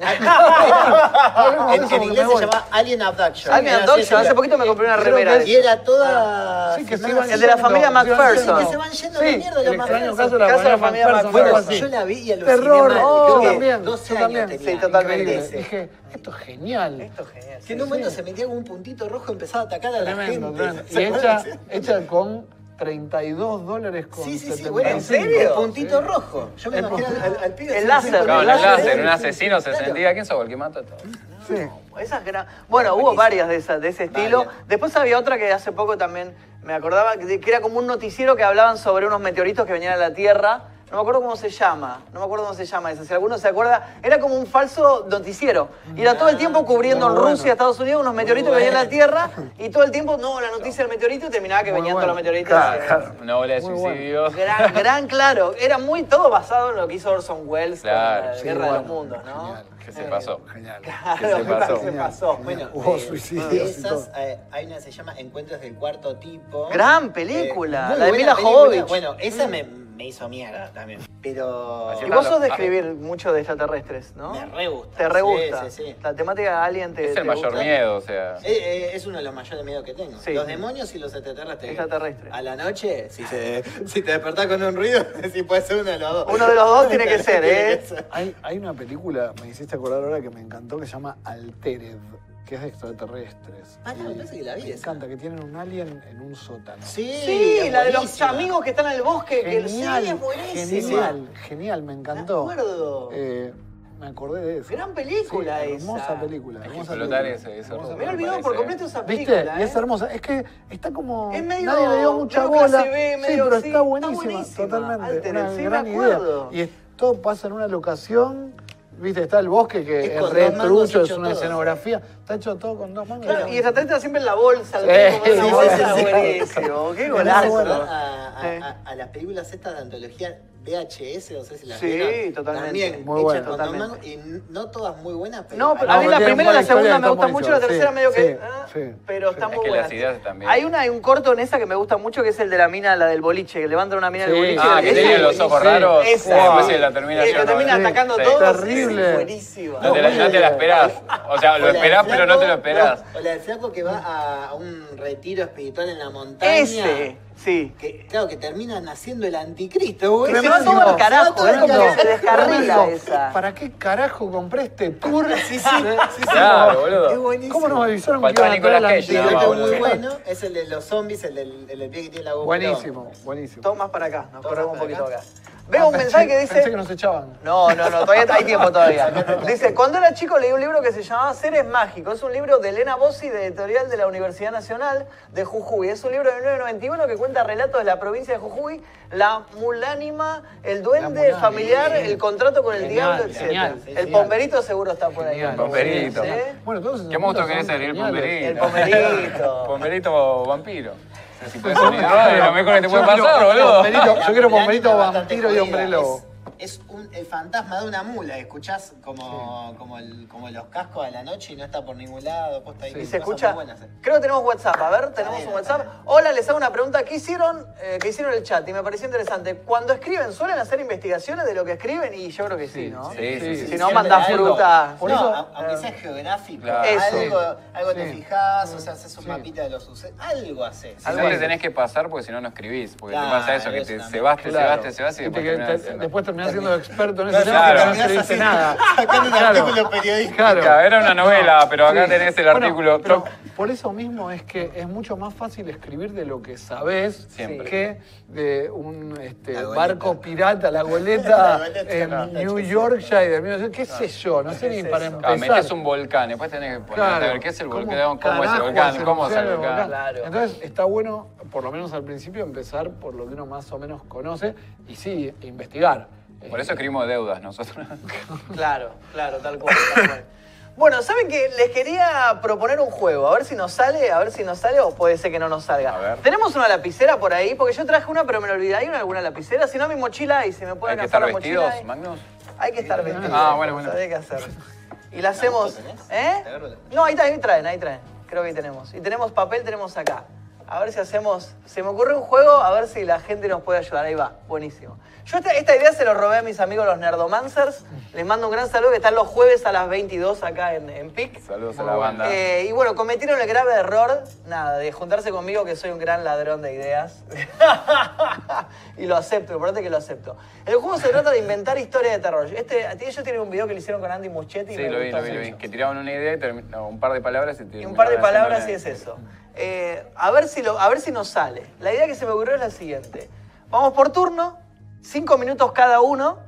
en, en inglés se llama Alien Abduction. Alien Abduction, hace poquito me compré una remera. de Y era toda. Sí, que se iban El de la familia McPherson. Que se van yendo la mierda el los McPherson. caso de la de familia McPherson. Yo la vi y aluciné Terror, oh, yo también, 12 yo años también. tenía. Sí, totalmente. Dije, esto es genial. Esto es genial. Que en un momento se metía con un puntito rojo y empezaba a atacar a la Tremendo, gente. tremendo. ¿Se Y hecha, hecha con 32 dólares con Sí, sí, sí, 75. bueno, ¿En serio? El puntito Sí. rojo. Yo me El imagino al, al pibe. El láser, Claro, el láser, un asesino se Claro. sentía, ¿quién sos? El que mata a todos. Sí. Esas gran- Bueno, hubo varias de, esas, de ese estilo. Varias. Después había otra que hace poco también me acordaba, que que era como un noticiero que hablaban sobre unos meteoritos que venían a la Tierra. No me acuerdo cómo se llama, no me acuerdo cómo se llama esa. Si alguno se acuerda, era como un falso noticiero. Y era todo el tiempo cubriendo en. Rusia, Estados Unidos, unos meteoritos que venían a la Tierra. Y todo el tiempo, no, la noticia del meteorito y terminaba que Muy venían bueno. todos los meteoritos. Claro, claro. Una ola de suicidios. Gran, gran, claro. Era muy todo basado en lo que hizo Orson Welles Claro, con la sí, Guerra de los Mundos, ¿no? genial. ¿Qué se pasó? Genial. Claro, ¿Qué se pasó? se pasó. Bueno, Hubo eh, suicidios eh, hay una que se llama Encuentros del Cuarto Tipo. Gran película, Eh, la de Mila. Jovovich. Bueno, esa me, me hizo mierda también. Pero. Y vos sos de escribir mucho de extraterrestres, ¿no? Me re gusta. Te re Sí, gusta. sí, sí. La temática de Alien te Es te el mayor gusta? miedo, o sea. Eh, eh, es uno de los mayores miedos que tengo. Sí. Los demonios y los extraterrestres. Extraterrestres. A la noche, si, se, si te despertás con un ruido, si puede ser uno de los dos. Uno de los dos tiene que ser, ¿eh? Hay, hay una película, me hiciste acordar ahora que me encantó, que se llama Altered, que es de extraterrestres. Ah, me parece que la vi Me esa. encanta, que tienen un alien en un sótano. Sí, Sí, es la de los buenísima. amigos que están en el bosque. Que el- Genial, sí, es buenísima. genial, genial, me encantó. Me acuerdo. Eh, me acordé de eso. Gran película Sí, esa. Hermosa película. Hay que hermosa explotar película. ese- ese Hermosa rumbo. Me he olvidado por parece, completo esa ¿Viste? película. Y es ¿eh? hermosa. Es que está como. Es medio- nadie le dio mucha medio bola. B, medio- sí, pero sí, está está buenísima, buenísima. totalmente. Altered, una sí, me gran idea. acuerdo. Y esto pasa en una locación. Viste, está el bosque que Es re trucho, es una todo. escenografía. Está hecho todo con dos mangos. Claro, y extraterrestre siempre en la bolsa, el Sí, una sí, bolsa, sí, sí. buenísimo. Qué golazo. a, a- a- a las películas estas de antología VHS, no sé si las Sí, vieron. totalmente. También Muy hechas bueno. con dos Totalmente. y no todas muy buenas, pero. No, pero No, a mí la primera y la buena segunda me gusta mucho, la tercera sí, medio que. sí, ah, sí, pero sí. está Es muy que buena. las ideas también. Hay una, hay un corto en esa que me gusta mucho que es el de la mina, la del boliche, que levantan una mina del boliche. Ah, que Esa tiene los ojos raros. Esa. la Eh, termina que yendo. termina Sí. atacando Sí. todos. Terrible. Es buenísima. No te, la, no te la esperás. O sea, lo esperás, pero no te lo esperás. O la del flaco que va a, a un retiro espiritual en la montaña. Ese, sí. Que, claro, que termina naciendo el anticristo, güey. Que se va todo al carajo, es como que se descarrila esa. ¿Para qué carajo compré este tour? Sí, sí, sí, sí. Claro, boludo. Es buenísimo. ¿Cómo nos avisaron que iban a otro más, muy bueno es el de los zombies, el del, el del pie que tiene la GoPro. Buenísimo, buenísimo. Todo más para acá, nos corremos un poquito acá. Veo un Ah, mensaje pensé- que dice. Pensé que nos echaban. No, no, no, todavía hay tiempo todavía. Dice, cuando era chico leí un libro que se llamaba Seres Mágicos. Es un libro de Elena Bossi, de editorial de la Universidad Nacional de Jujuy. Es un libro de 1991 que cuenta relatos de la provincia de Jujuy, la mulánima, el duende, el mulánima. familiar, el contrato con el Genial, diablo, etc. genial, el genial. pomberito seguro está por ahí. Genial. Pomberito. ¿Sí? Bueno, todos esos ¿Qué monstruo querés ser? El pomberito. El pomberito. Pomberito vampiro. O sea, si puedes unir dos, es lo mejor que te puede pasar, boludo. Pomberito, yo quiero vampiro y hombre lobo. Es, un, el fantasma de una mula. Escuchás como, como, el- como los cascos a la noche y no está por ningún lado. Posta, hay Y se escucha. buenas, eh. Creo que tenemos WhatsApp. A ver, tenemos bien, un WhatsApp. Hola, les hago una pregunta. ¿Qué hicieron? Eh, ¿Qué hicieron en el chat? Y me pareció interesante. Cuando escriben, ¿suelen hacer investigaciones de lo que escriben? Y yo creo que sí, ¿no? Sí, sí, sí. Si Sí, no, algo. fruta. Por no, eso- a- aunque sea geográfico, Claro. Eso. algo, algo te fijás, o sea, haces un Sí. mapita de los sucesos, algo haces. Si no te tenés que pasar porque si no no escribís. Porque te pasa eso, que te Claro. cebaste, cebaste y después te- terminás haciendo. experto en ese Claro, tema porque no terminás escribiste nada. Sacando un Claro. artículo periodístico. Claro. Claro, era una novela, pero acá Sí. tenés el Bueno, artículo. pero por eso mismo es que es mucho más fácil escribir de lo que sabés Siempre. que de un este, goleta. barco pirata, la La goleta goleta, en claro. New Yorkshire, qué sé yo, no sé ni para Claro, empezar. metés un volcán, después tenés que poner a ver qué es el volcán, cómo, es el volcán, se cómo es el volcán. Claro. Entonces está bueno, por lo menos al principio, empezar por lo que uno más o menos conoce y sí, investigar. Por eso escribimos deudas nosotros. Claro, claro, tal cual, tal cual. Bueno, ¿saben qué? Les quería proponer un juego, a ver si nos sale, a ver si nos sale o puede ser que no nos salga. A ver. ¿Tenemos una lapicera por ahí? Porque yo traje una, pero me la olvidé. ¿Hay una, alguna lapicera? Si no, mi mochila ahí, si me Hay pueden que hacer estar la mochila vestidos, ahí. Magnus. Hay que estar vestidos. Ah, bueno, bueno. Hay que hacer. Y la hacemos. ¿Eh? No, ahí, está, ahí traen, ahí traen. Creo que ahí tenemos. Y tenemos papel, tenemos acá. A ver si hacemos. Se me ocurre un juego, a ver si la gente nos puede ayudar. Ahí va, buenísimo. Yo esta, esta idea se lo robé a mis amigos los Nerdomancers. Les mando un gran saludo que están los jueves a las 22 acá en, en PIC. Saludos a la banda. Eh, y bueno, cometieron el grave error, nada, de juntarse conmigo que soy un gran ladrón de ideas. y lo acepto, lo importante es que lo acepto. El juego se trata de inventar historias de terror. Este, ellos tienen un video que le hicieron con Andy Muschietti. y Sí, me lo vi, lo vi, lo vi. Que tiraban una idea y un par de palabras y Y un par de palabras y es eso. Eh, a, ver si lo, a ver si nos sale. La idea que se me ocurrió es la siguiente. Vamos por turno, cinco minutos cada uno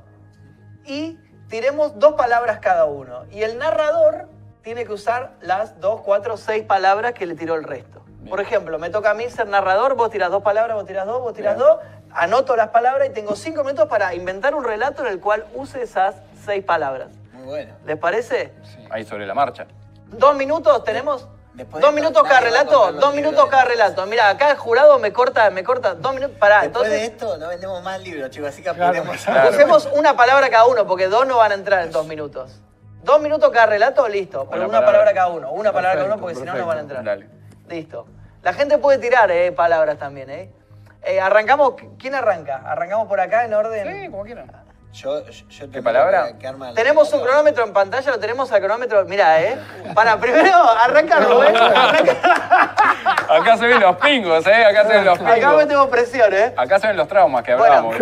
y tiremos dos palabras cada uno. Y el narrador tiene que usar las dos, cuatro, seis palabras que le tiró el resto. Por ejemplo, me toca a mí ser narrador, vos tirás dos palabras, vos tirás dos, vos tirás dos, anoto las palabras y tengo cinco minutos para inventar un relato en el cual use esas seis palabras. Muy bueno. ¿Les parece? Ahí sobre la marcha. Dos minutos, tenemos. Después dos de- minutos cada relato, dos minutos de- cada relato. Mira, acá el jurado me corta, me corta dos minutos. Pará, Después de entonces esto no vendemos más libros, chicos, así que apuremos. Claro. usemos una palabra cada uno, porque dos no van a entrar en dos minutos. Dos minutos cada relato, listo. Pero Una una, palabra. palabra. cada uno. Una palabra cada uno, porque si no, no van a entrar. Dale. Listo. La gente puede tirar eh, palabras también, ¿eh? Eh, Arrancamos, ¿quién arranca? Arrancamos por acá en orden. Sí, como quieran. Yo, yo, yo tengo palabra? que- que armar- Tenemos un cronómetro en pantalla, lo tenemos al cronómetro. Mirá, ¿eh? Para, primero arranca Rubén. Arranca. Acá se ven los pingos, ¿eh? Acá se ven los Acá pingos. metemos presión, ¿eh? Acá se ven los traumas que Bueno, hablamos.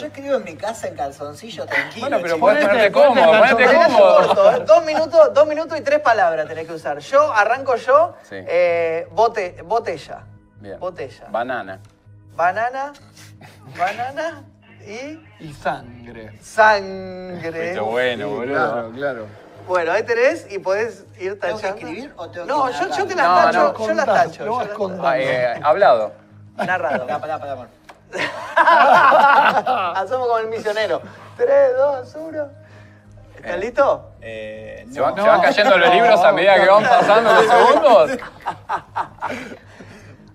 Yo escribo en mi casa en calzoncillo tranquilo. Bueno, pero podés ponerte cómodo, ponete Relato cómodo. corto, ¿eh? dos, minutos, dos minutos y tres palabras tenés que usar. Yo arranco yo, Sí. eh, bote, botella. Bien. Botella. Banana. banana, banana y Y sangre. sangre. Esto bueno, Sí, boludo. Claro, claro. Bueno, ahí tenés y podés ir ¿Tengo que tachando. escribir o tengo que No, yo, yo te las No, tacho, no, yo las tacho. lo yo vas las- contando. Ah, eh, hablado. Narrado. Pará, pará. Hacemos como el misionero. 3, 2, 1. ¿Estás listo? Eh, ¿Se no. van, se van cayendo los libros a medida que van pasando los segundos?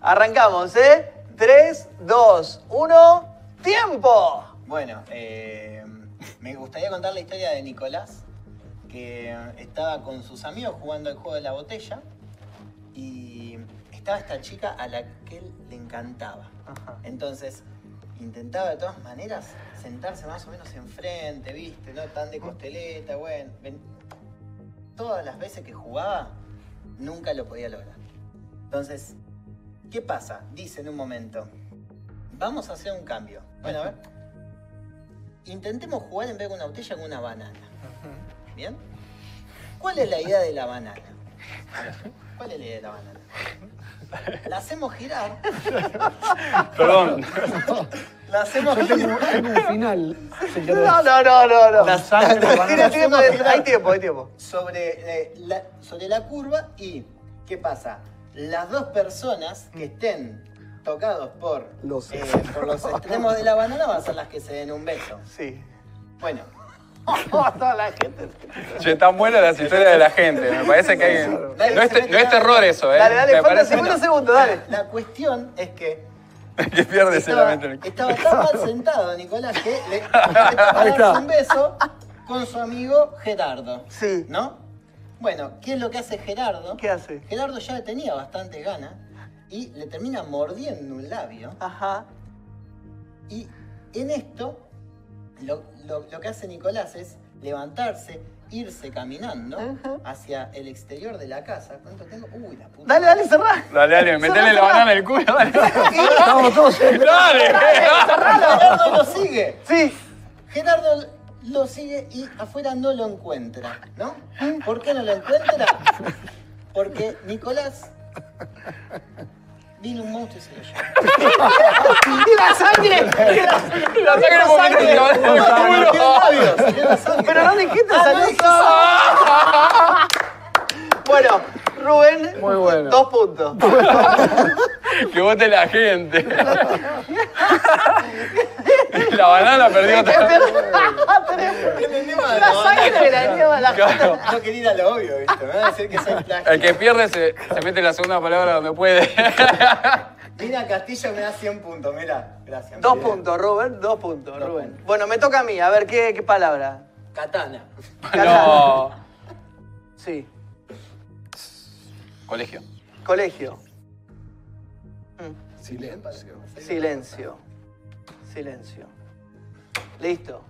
Arrancamos, ¿eh? 3, 2, 1. ¡Tiempo! Bueno, eh, me gustaría contar la historia de Nicolás, que estaba con sus amigos jugando el juego de la botella y estaba esta chica a la que él le encantaba. Entonces, intentaba de todas maneras sentarse más o menos enfrente, ¿viste? No tan de costeleta, bueno. ven- Todas las veces que jugaba, nunca lo podía lograr. Entonces, ¿qué pasa? Dice en un momento, vamos a hacer un cambio. Bueno, a ver. Intentemos jugar en vez de una botella con una banana. ¿Bien? ¿Cuál es la idea de la banana? ¿Cuál es la idea de la banana? La hacemos girar. Perdón. La hacemos girar. tengo un final. No, no, no, no. no. La sangre. Tira. Hay tiempo, hay tiempo. sobre, eh, la, sobre la curva y ¿qué pasa? Las dos personas que estén tocados por Los- eh, por los extremos de la banana van a ser las que se den un beso. Sí. Bueno, Toda la gente. Che, tan buenas las historias de la gente. Me parece que hay. No es, te- no es terror eso, ¿eh? Dale, dale, Me falta parece 50 segundos, dale. la cuestión es que que pierdes estaba, en el estaba tan mal sentado Nicolás que le, le tocaba Ahí está. darse un beso con su amigo Gerardo. Sí. ¿No? Bueno, ¿qué es lo que hace Gerardo? ¿Qué hace? Gerardo ya tenía bastante ganas y le termina mordiendo un labio. Ajá. Y en esto, lo, lo- lo que hace Nicolás es levantarse, irse caminando hacia el exterior de la casa. ¿Cuánto tengo? Uy, la puta. Dale, dale, cerrá. Dale, dale, metele la banana en el culo, dale. Estamos todos en Dale. Gerardo lo sigue. Sí. Gerardo lo sigue y afuera no lo encuentra, ¿no? ¿Por qué no lo encuentra? Porque Nicolás vino un monstruo y se. ¡Y la sangre! ¡Y la, sangre se la labio, salió la sangre. Pero no dijiste Ah, dije Bueno, Rubén, Muy bueno. dos puntos. Que vote la gente. La banana perdió otra mal, La no, sangre la lleva la Claro. No quería ir a lo obvio, ¿viste? Me van a decir que soy. El que pierde se, se mete la segunda palabra donde puede. Mina Castillo me da 100 puntos, mira. Gracias. Dos puntos, Rubén, dos puntos, Rubén. Bueno, me toca a mí, a ver qué, qué palabra. Katana. No. Sí, Colegio. colegio. silencio. Silencio. Silencio. Listo.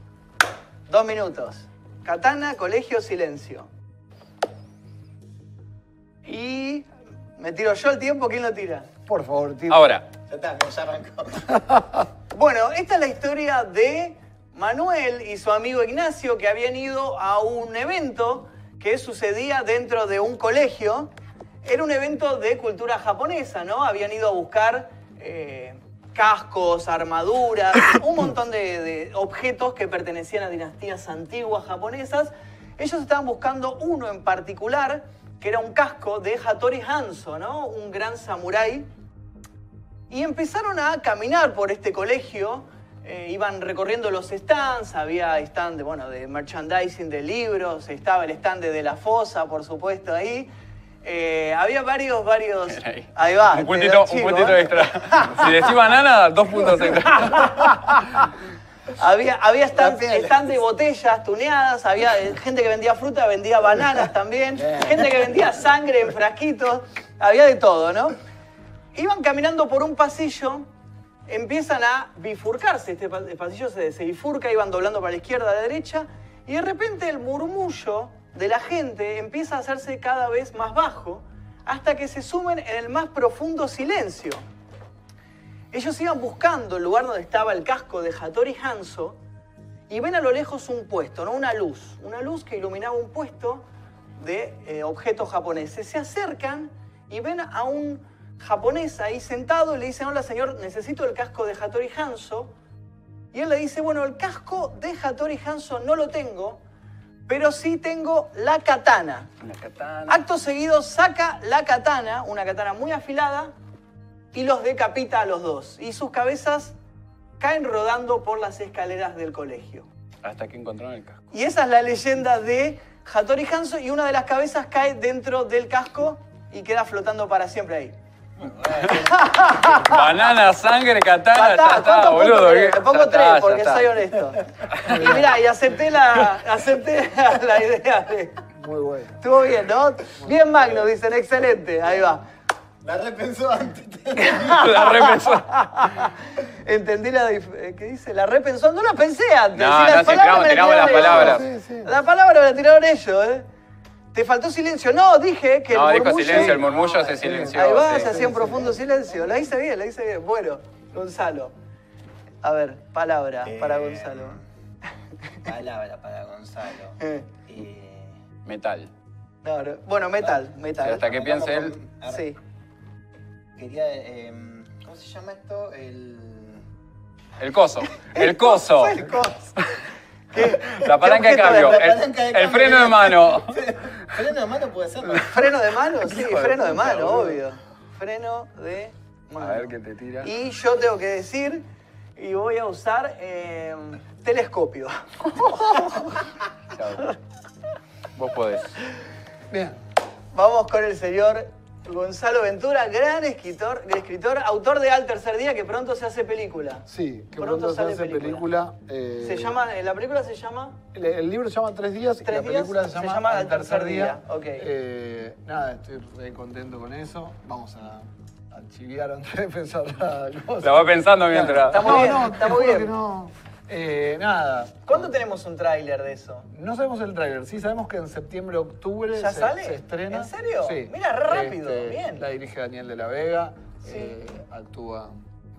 Dos minutos. Katana, colegio, silencio. Y me tiro yo el tiempo, ¿quién lo tira? Por favor, tío. Ahora, Ya está, ya arrancó. Bueno, esta es la historia de Manuel y su amigo Ignacio que habían ido a un evento que sucedía dentro de un colegio. Era un evento de cultura japonesa, ¿no? Habían ido a buscar eh, cascos, armaduras, un montón de, objetos que pertenecían a dinastías antiguas japonesas. Ellos estaban buscando uno en particular, que era un casco de Hattori Hanzo, ¿no? Un gran samurái. Y empezaron a caminar por este colegio, eh, iban recorriendo los stands, había stand de, bueno, de merchandising de libros, estaba el stand de la fosa, por supuesto, ahí. Eh, había varios, varios. Ahí va. Un puntito, un puntito ¿eh? extra. si decís banana, dos puntos extra. Había, había stand, stand de botellas tuneadas, había gente que vendía fruta, vendía bananas también, gente que vendía sangre en frasquitos, había de todo, ¿no? Iban caminando por un pasillo, empiezan a bifurcarse, este pasillo se, se bifurca, iban doblando para la izquierda, a la derecha, y de repente el murmullo de la gente empieza a hacerse cada vez más bajo, hasta que se sumen en el más profundo silencio. Ellos iban buscando el lugar donde estaba el casco de Hattori Hanzo y ven a lo lejos un puesto, ¿no? una luz, una luz que iluminaba un puesto de eh, objetos japoneses. Se acercan y ven a un japonés ahí sentado y le dicen, hola señor, necesito el casco de Hattori Hanzo. Y él le dice, bueno, el casco de Hattori Hanzo no lo tengo, pero sí tengo la katana. Una katana. Acto seguido saca la katana, una katana muy afilada, y los decapita a los dos. Y sus cabezas caen rodando por las escaleras del colegio. Hasta que encontraron el casco. Y esa es la leyenda de Hattori Hanzo y una de las cabezas cae dentro del casco y queda flotando para siempre ahí. Banana, sangre, katana, Patá, ya está, ¿cuántos puntos boludo. Le pongo Ya tres porque está. soy honesto. Y mirá, y acepté la, acepté la idea de... Muy bueno. Estuvo bien, ¿no? Bien Magno, dicen, excelente. Ahí va. La repensó antes. La repensó. Entendí la eh, ¿qué dice? La repensó. No la pensé antes. No, Si no, sí, tiramos- me la tiramos las tiraron palabras. ellos. Sí, sí. La palabra me la tiraron ellos, ¿eh? Te faltó silencio. No, dije que No, el dijo murmullo... silencio, el murmullo se silenció. Ahí va, sí. se hacía un profundo silencio. La hice bien, la hice bien. Bueno, Gonzalo. A ver, palabra para Eh, Gonzalo. Palabra para Gonzalo. Eh, Eh, Metal. no, no. Bueno, metal, Sí, metal. hasta que piense él. Sí. Quería. eh, ¿Cómo se llama esto? El. El coso. El coso. El coso. ¿Qué- La palanca de cambio. El, freno de mano. Freno de mano puede ser. ¿no? ¿Freno de mano? Sí, de freno de mano, boludo. obvio. Freno de A mano. ver qué te tira. Y yo tengo que decir, y voy a usar eh, telescopio. Chao. Vos podés. Bien. Vamos con el señor Gonzalo Ventura, gran escritor, escritor, autor de Al Tercer Día, que pronto se hace película. Sí, que Pronto pronto, se sale hace película. eh, Se llama, en la película se llama El, el libro se llama Tres Días y la película se se llama, llama Al Al Tercer Día. Día, ok. Eh, nada, estoy re contento con eso. Vamos a, a chiviar antes de pensar la cosa. La va pensando mientras. Está muy no, bien, no, está muy bien. que no. Eh, nada, ¿Cuándo tenemos un tráiler de eso? no sabemos el tráiler. Sí sabemos que en septiembre, octubre ¿Ya se, sale? se estrena. ¿En serio? Sí. Mira, rápido, Este, bien. La dirige Daniel de la Vega. Sí. eh, actúa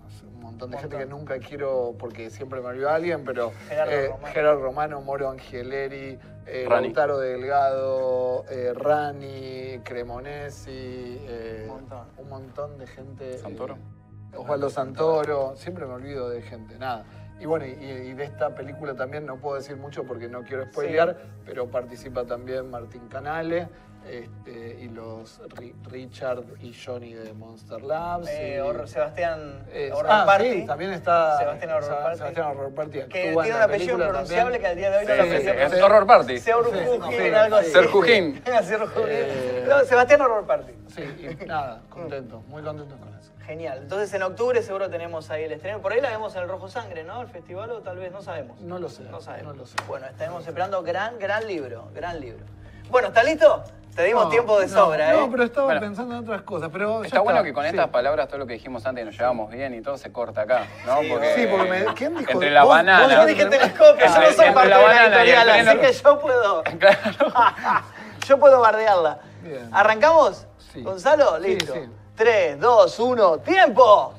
no sé, un montón de gente que nunca quiero porque siempre me olvido a alguien, pero Gerardo eh, Romano. Gerardo Romano, Moro Angeleri, eh, Rani. Lautaro Delgado, eh, Rani, Cremonesi, eh, Un montón. un montón de gente. ¿Santoro? eh, Osvaldo Santoro, siempre me olvido de gente, nada. Y bueno, y, y de esta película también no puedo decir mucho porque no quiero spoilear, pero participa también Martín Canales este, y los Ri- Richard y Johnny de Monster Labs. Eh, y- Sebastián Horror ah, Party. sí, también está Sebastián Horror Party. Sebastián Horror Party. Que tiene en un apellido también. que al día de hoy no Sí, lo sí. Horror Party. Seur Sí, Jujín, sí, algo así. sí. Ser Jujín. Seur Jujín. Eh, No, Sebastián Horror Party. Sí, y nada, contento, muy contento con eso. Genial. Entonces en octubre seguro tenemos ahí el estreno. Por ahí la vemos en el Rojo Sangre, ¿no? El festival o tal vez, no sabemos. No lo sé, No sabemos. no lo sé. Bueno, estaremos esperando gran, gran libro, gran libro. Bueno, ¿está listo? Te dimos No, tiempo de no, sobra, ¿eh? No, pero estaba Bueno. pensando en otras cosas. Pero Está bueno que con sí. estas palabras todo lo que dijimos antes nos llevamos bien y todo se corta acá, ¿no? Sí, Sí, porque me, ¿quién dijo? Entre la vos- banana. vos dijiste dije telescopio, yo no Entre- soy parte la de la editorial, así que yo puedo, Claro. yo puedo bardearla. Bien. ¿Arrancamos? Sí. Gonzalo, listo. sí. 3, 2, 1, ¡tiempo!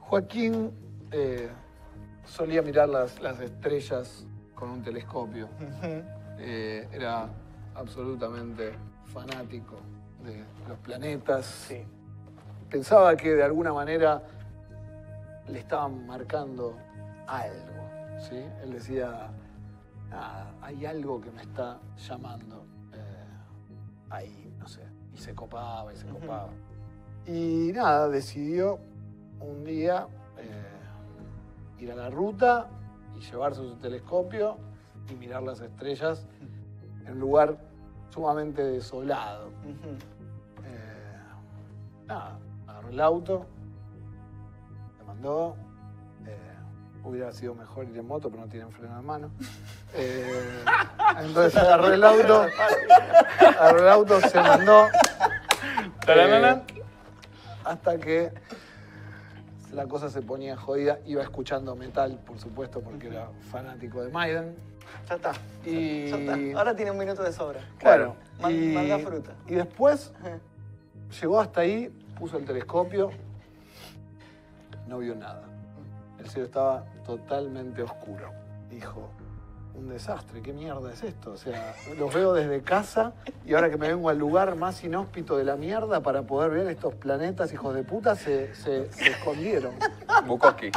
Joaquín eh, solía mirar las, las estrellas con un telescopio. Eh, era absolutamente fanático de los planetas. Sí. Pensaba que de alguna manera le estaban marcando algo. ¿sí? Él decía, hay algo que me está llamando. eh, ahí, no sé. Y se copaba y se copaba. Y nada, decidió un día eh, ir a la ruta y llevarse su telescopio y mirar las estrellas en un lugar sumamente desolado. Eh, nada, agarró el auto, me mandó. eh, hubiera sido mejor ir en moto, pero no tienen freno de mano. Eh, entonces agarró el auto, agarró el auto, se mandó. eh, hasta que la cosa se ponía jodida. Iba escuchando metal, por supuesto, porque era fanático de Maiden. Ya está. Y Ya está. Ahora tiene un minuto de sobra. Claro. Y, manda fruta. y después llegó hasta ahí, puso el telescopio, no vio nada. El cielo estaba totalmente oscuro. Dijo, un desastre, ¿qué mierda es esto? O sea, los veo desde casa y ahora que me vengo al lugar más inhóspito de la mierda para poder ver estos planetas hijos de puta, se, se- se escondieron. Bukowski.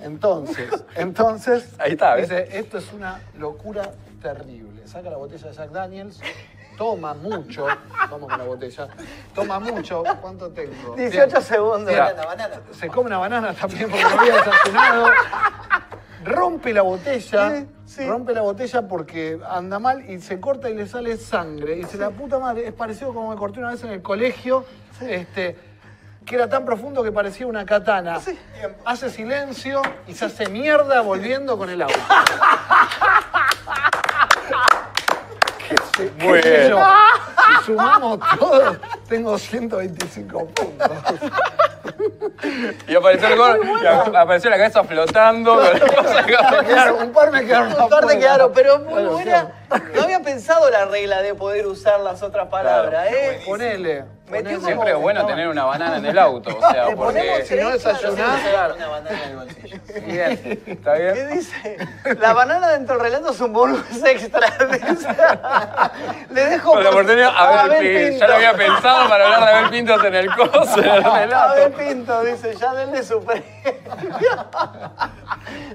Entonces, entonces, Ahí está, ¿ves? dice, esto es una locura terrible. Saca la botella de Jack Daniels, toma mucho, vamos con la botella, toma mucho, ¿cuánto tengo? 18 segundos. Banana, banana. se come una banana también porque no había desayunado. Rompe la botella, Sí, sí. rompe la botella porque anda mal y se corta y le sale sangre. Y dice, la puta madre, es parecido como me corté una vez en el colegio, este, que era tan profundo que parecía una katana. Hace silencio y se hace mierda volviendo con el auto. ¿Qué sé- qué Muy sé bien. yo? Si sumamos todo, tengo 125 puntos. Y apareció el y a- apareció la cabeza flotando. con la cosa que- Quedaron- un par me quedaron Un par te afuera. quedaron, pero muy Claro, buena. No había pensado la regla de poder usar las otras palabras, ¿eh? Ponele. Metió Siempre es bueno tener una banana en el auto, o sea, porque... Si no desayunás. Una banana en el bolsillo. Bien, ¿está ¿Qué bien? dice? La banana dentro del relato es un bonus extra. Le dejo Con la por- oportunidad, a ver, que Pinto. ya lo había pensado para hablar de Abel Pintos en el coso, en el Abel relato. Pinto, dice, ya denle su premio.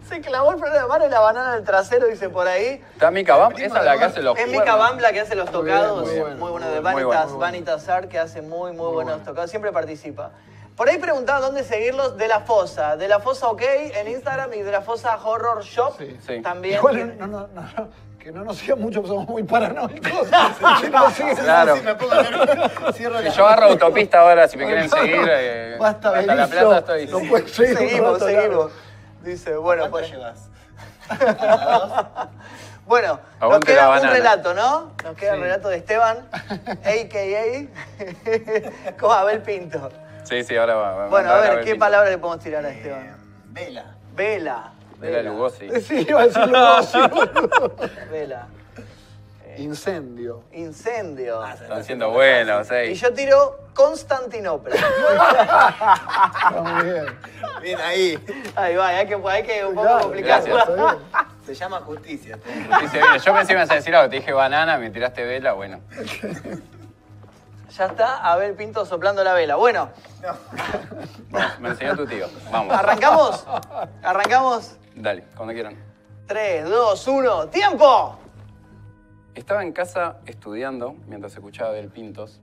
Se clavó el freno de mano y la banana en el trasero, dice por ahí. ¿Está Mica Bam? Esa es la que hace los Es Mika. Bam la que hace los Muy bien, tocados. muy muy de Vanitas, bueno. Vanitas Art, que hace muy, muy, buenos tocados. Siempre participa. Por ahí preguntaba dónde seguirlos de la Fosa. De la Fosa OK en Instagram y de la Fosa Horror Shop Sí. Sí. también. Igual no, no, no, no, que no nos sigan mucho, somos muy paranoicos. Si nos siguen, Claro. Sí, me pongo Si yo agarro autopista ahora, si me quieren seguir, eh, Basta, hasta la plaza estoy. No puedes seguir un seguimos, seguimos. Dice, bueno, ¿Cuánto llevas? Bueno, nos queda un relato, ¿no? Nos queda el relato de Esteban, a.k.a. como Abel Pinto. Sí, sí, ahora va. va Bueno, a ver, Abel ¿qué palabra le podemos tirar a Eh, Esteban? Vela. Vela. Era Lugosi. Sí, iba a sí, boludo. Vela. Incendio. Incendio. Ah, Están siendo buenos, Y eh. yo tiro Constantinopla. Está muy bien. Bien ahí. Ahí va, hay que, hay que un poco complicarlo. Se llama justicia. Bien, yo pensé que ibas a decir algo, te dije banana, me tiraste vela, bueno. Ya está Abel Pinto soplando la vela. Bueno, Bueno, me enseñó tu tío. Vamos. ¿arrancamos? ¿Arrancamos? Dale, cuando quieran. 3, 2, 1, ¡tiempo! Estaba en casa estudiando mientras escuchaba Abel Pintos.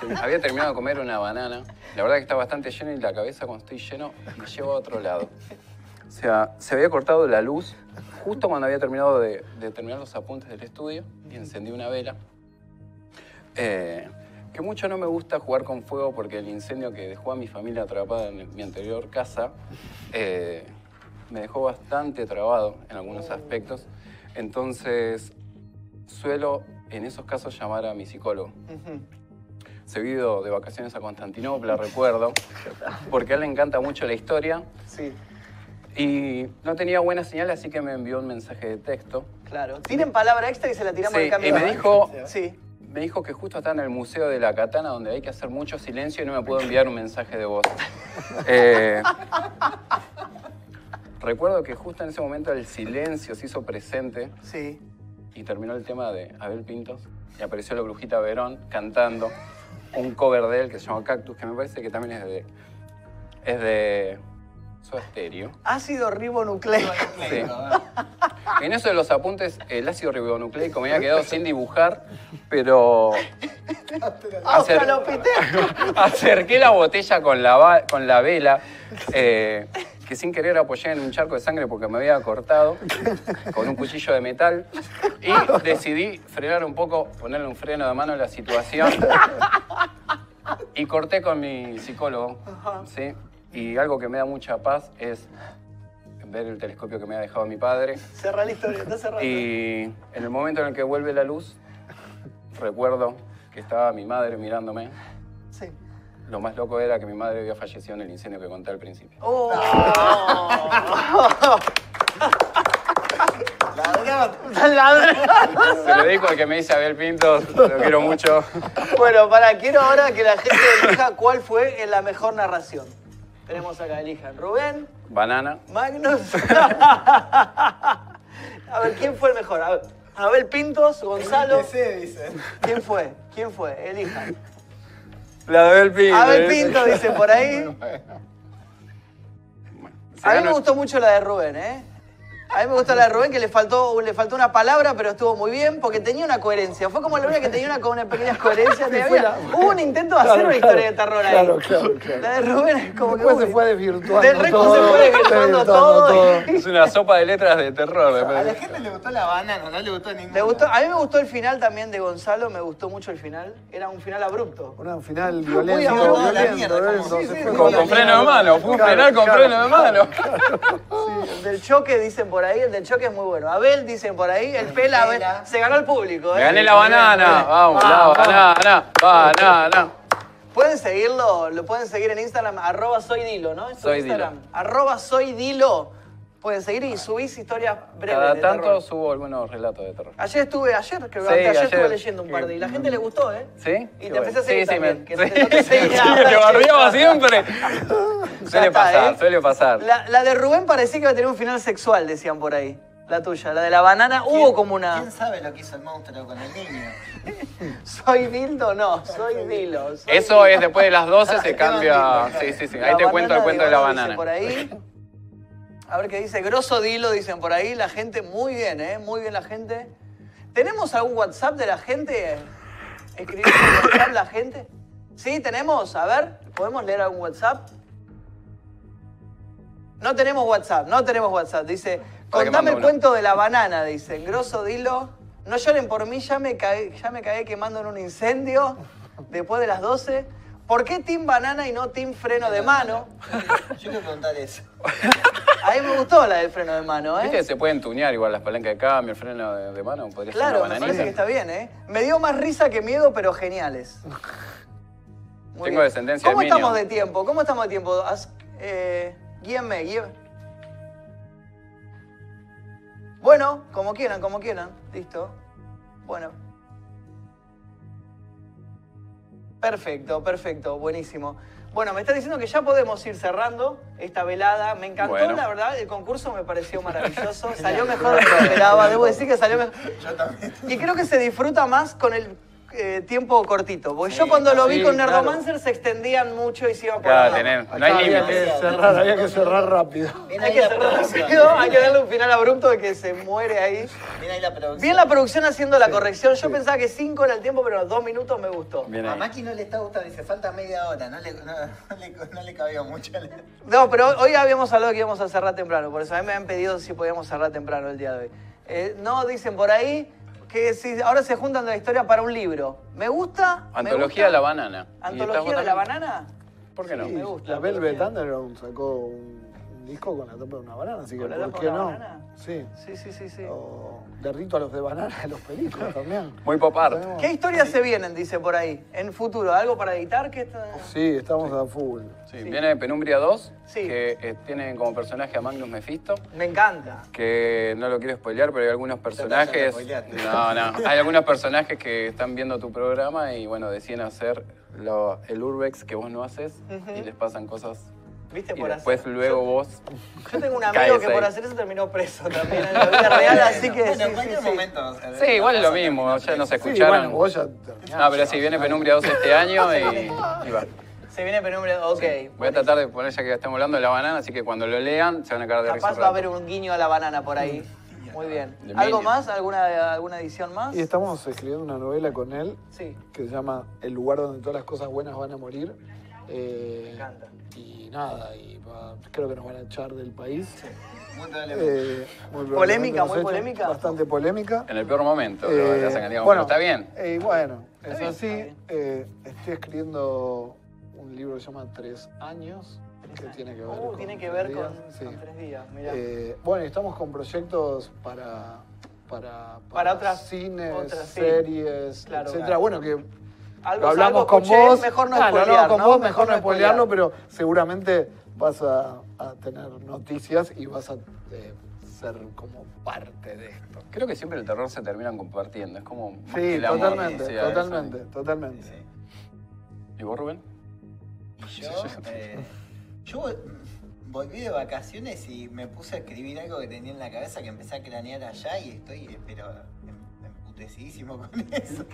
Sí, Había terminado de comer una banana. La verdad que está bastante lleno y la cabeza cuando estoy lleno me lleva a otro lado. O sea, se había cortado la luz justo cuando había terminado de, de terminar los apuntes del estudio y encendí una vela. Eh, que mucho no me gusta jugar con fuego porque el incendio que dejó a mi familia atrapada en mi anterior casa eh, me dejó bastante trabado en algunos aspectos. Entonces, suelo en esos casos llamar a mi psicólogo. Se he ido de vacaciones a Constantinopla, recuerdo, porque a él le encanta mucho la historia Sí, y no tenía buena señal, así que me envió un mensaje de texto. claro. Tienen palabra extra y se la tiramos Sí, al cambio. y me dijo, Sí. me dijo que justo está en el Museo de la Katana, donde hay que hacer mucho silencio y no me puedo enviar un mensaje de voz. Eh, recuerdo que justo en ese momento el silencio se hizo presente Sí. y terminó el tema de Abel Pintos y apareció la brujita Verón cantando un cover de él que se llama Cactus, que me parece que también es de. es de. Ácido ribonucleico. Sí. En eso de los apuntes, el ácido ribonucleico me había quedado sin dibujar, pero Acer- acerqué la botella con la, va- con la vela, eh, que sin querer apoyé en un charco de sangre porque me había cortado con un cuchillo de metal y decidí frenar un poco, ponerle un freno de mano a la situación y corté con mi psicólogo, ¿sí? Y algo que me da mucha paz es ver el telescopio que me ha dejado mi padre Cerra la historia, está cerrando. y en el momento en el que vuelve la luz, recuerdo que estaba mi madre mirándome. Sí. Lo más loco era que mi madre había fallecido en el incendio que conté al principio. Oh. Ladrón. Se lo dijo el que me dice Abel Pinto, lo quiero mucho. Bueno, para, quiero ahora que la gente elija cuál fue la mejor narración. Tenemos acá, elijan. Rubén, Banana. Magnus. A ver, ¿quién fue el mejor? A ver, Abel Pintos, Gonzalo. Sí, dicen. ¿Quién fue? ¿Quién fue? Elijan. La de Abel Pinto. Abel Pinto dice por ahí. A mí me gustó mucho la de Rubén, ¿eh? A mí me gustó la de Rubén, que le faltó, le faltó una palabra, pero estuvo muy bien, porque tenía una coherencia. Fue como la única que tenía una, una pequeña coherencia. Sí, Había- la- Hubo un intento de hacer Claro, una historia de terror ahí. claro, claro, claro. La de Rubén es como que... Después se uy, fue desvirtuando Del resto todo. se fue desvirtuando todo. Es una sopa de letras de terror. A la gente le gustó la banana, no le gustó ninguna. Le gustó, a mí me gustó el final también de Gonzalo, me gustó mucho el final. Era un final abrupto. Un final violento, abrupto, la violento, mierda, violento, se sí, sí, Con, la freno de mano, fue un Claro, penal con claro. freno de mano. Sí, del choque dicen por ahí, el del choque es muy bueno. Abel dicen por ahí, el pela, Abel, se ganó el público. ¿eh? gané la banana. Vamos, la banana. Banana. Pueden seguirlo, lo pueden seguir en Instagram, arroba soy Dilo, ¿no? Es tu Soy Instagram. Arroba soy Dilo. Pueden seguir y subís historias breves Cada de tanto terror. subo algunos relatos de terror. Ayer estuve, ayer, creo que Sí, ayer, ayer. estuve leyendo un par de y la gente le gustó, ¿eh? ¿Sí? Y te empecé a seguir Sí, sí, me... también, que sí, te- no te sí, sí, bardeaba siempre. Suele pasar, ¿eh? suele pasar. La, la de Rubén parecía que iba a tener un final sexual, decían por ahí. La tuya, la de la banana, hubo como una... ¿Quién sabe lo que hizo el monstruo con el niño? ¿Soy Dildo? No, soy Dilo. soy Eso Dilo. es después de las 12 se cambia. Sí, sí, sí. La Ahí te cuento el cuento de la Oro, dicen banana. Por ahí. A ver qué dice. Grosso Dilo, dicen por ahí. La gente, muy bien, ¿eh? Muy bien la gente. ¿Tenemos algún WhatsApp de la gente? ¿Escribir por WhatsApp la gente? Sí, tenemos. A ver, ¿podemos leer algún WhatsApp? No tenemos WhatsApp, no tenemos WhatsApp. Dice, contame el cuento de la banana, dice. Grosso Dilo. No lloren por mí, ya me caí, ya me caí quemando en un incendio después de las 12. ¿Por qué Team Banana y no Team Freno de Mano? Yo quiero preguntar eso. A mí me gustó la del freno de mano, Viste que ¿eh? se pueden tunear igual las palancas de cambio, el freno de, de mano. Podría Claro, ser me parece que está bien, ¿eh? Me dio más risa que miedo, pero geniales. Muy Tengo bien. descendencia ¿Cómo de estamos de tiempo? ¿Cómo estamos de tiempo? Haz- eh, guíenme, guíenme. Bueno, como quieran, como quieran. Listo. Bueno. Perfecto, perfecto, buenísimo. Bueno, me está diciendo que ya podemos ir cerrando esta velada. Me encantó, Bueno. la verdad, el concurso me pareció maravilloso. Salió mejor de lo que esperaba, debo decir que salió mejor. Yo también. Y creo que se disfruta más con el eh, tiempo cortito. Porque yo cuando lo vi sí, con claro. Nerdomancer se extendían mucho y se iba por Claro, la- tener- no hay había que límites. cerrar, había que cerrar rápido. Bien Hay que cerrar rápido, hay que darle un final abrupto de que se muere ahí. Bien ahí la producción. Bien la producción haciendo la corrección. Yo pensaba que cinco era el tiempo, pero dos minutos me gustó. Bien A. Maki no le está gustando, dice, falta media hora, no le, no, no le, no le cabía mucho. No, pero hoy habíamos hablado que íbamos a cerrar temprano, por eso a mí me han pedido si podíamos cerrar temprano el día de hoy. Eh, no, dicen por ahí que si ahora se juntan de la historia para un libro. Me gusta. me Antología gusta. de la banana. ¿Y ¿Antología de la banana? ¿Por qué no? Sí, me gusta. La Velvet Underground sacó un disco con la tapa de una banana, así que ¿Con la ¿por qué no? banana? Sí. Sí, sí, sí, sí. O derrito a los de banana de los películas también. Muy pop art. Tenemos- ¿Qué historias se vienen, dice por ahí, en futuro? ¿Algo para editar? ¿Qué está... Sí, estamos a full. Sí, Viene Penumbria 2, Sí. que eh, tiene como personaje a Magnus Mephisto. Me encanta. que no lo quiero spoilear, pero hay algunos personajes. No, no. Hay algunos personajes que están viendo tu programa y bueno, deciden hacer lo- el urbex que vos no haces y les pasan cosas. ¿Viste? Y Por después hacer- luego vos. Yo, tengo un amigo que por hacer eso terminó preso también en la vida real, así que Bueno, sí, en sí, cualquier sí. momento. Sí, igual es lo mismo, ya nos Sí, escucharon. bueno, vos ya terminaste. No, pero sí, viene Penumbria 2 este año y, y va. Se viene penumbra. Ok. Voy a tratar de poner ya que estamos hablando de la banana, así que cuando lo lean se van a cagar de risa. Capaz un va a haber un guiño a la banana por ahí. Muy bien. ¿Algo más? ¿Alguna, ¿Alguna edición más? Y estamos escribiendo una novela con él Sí, que se llama El lugar donde todas las cosas buenas van a morir. Eh, me encanta. Y nada, y va- creo que nos van a echar del país. Muy. Eh, muy probablemente Polémica, nos muy echen, polémica. Bastante polémica. En el peor momento, Eh, lo hacen, digamos, bueno, pero está bien. eh, bueno, es bien, así. está bien. Eh, estoy escribiendo un libro que se llama Tres años, que tiene que ver Uh, con tiene que tres ver días, con, sí. con tres días, mirá. Eh, bueno, y estamos con proyectos para, para, Para otras- cines, otras, sí. series, Claro. etcétera. Bueno, que algo, lo hablamos algo con escuché, vos. Mejor no Claro, spoilear, con ¿no? vos mejor no spoilear. spoilearlo, pero seguramente vas a, a tener noticias y vas a eh, ser como parte de esto. Creo que siempre el terror se terminan compartiendo. Es como. Sí, el amor, totalmente, eso. totalmente, totalmente. Sí. ¿Y vos, Rubén? Y yo, eh, yo vol- volví de vacaciones y me puse a escribir algo que tenía en la cabeza que empecé a cranear allá y estoy, eh, pero em- emputecidísimo con eso.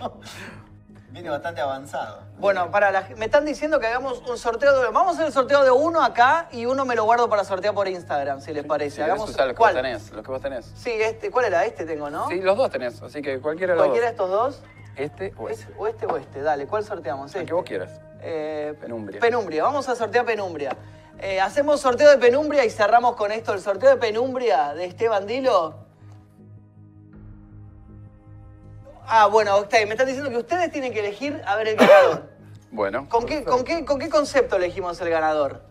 Viene bastante avanzado. Bueno, para la, me están diciendo que hagamos un sorteo de. Vamos a hacer el sorteo de uno acá y uno me lo guardo para sortear por Instagram, si les parece. Querés Hagamos usar los que ¿Cuál? vos tenés. Los que vos tenés. Sí, este, ¿cuál era? Este tengo, ¿no? Sí, los dos tenés. Así que cualquiera de los Cualquiera de estos dos. Este o. Este, o este o este, dale, ¿cuál sorteamos? El Este. que vos quieras. Eh, Penumbria. Penumbria, vamos a sortear Penumbria. Eh, hacemos sorteo de Penumbria y cerramos con esto. El sorteo de Penumbria de Esteban Dilo. Ah, bueno, ustedes me están diciendo que ustedes tienen que elegir a ver el ganador. Bueno. ¿Con qué, con, qué, ¿Con qué concepto elegimos el ganador?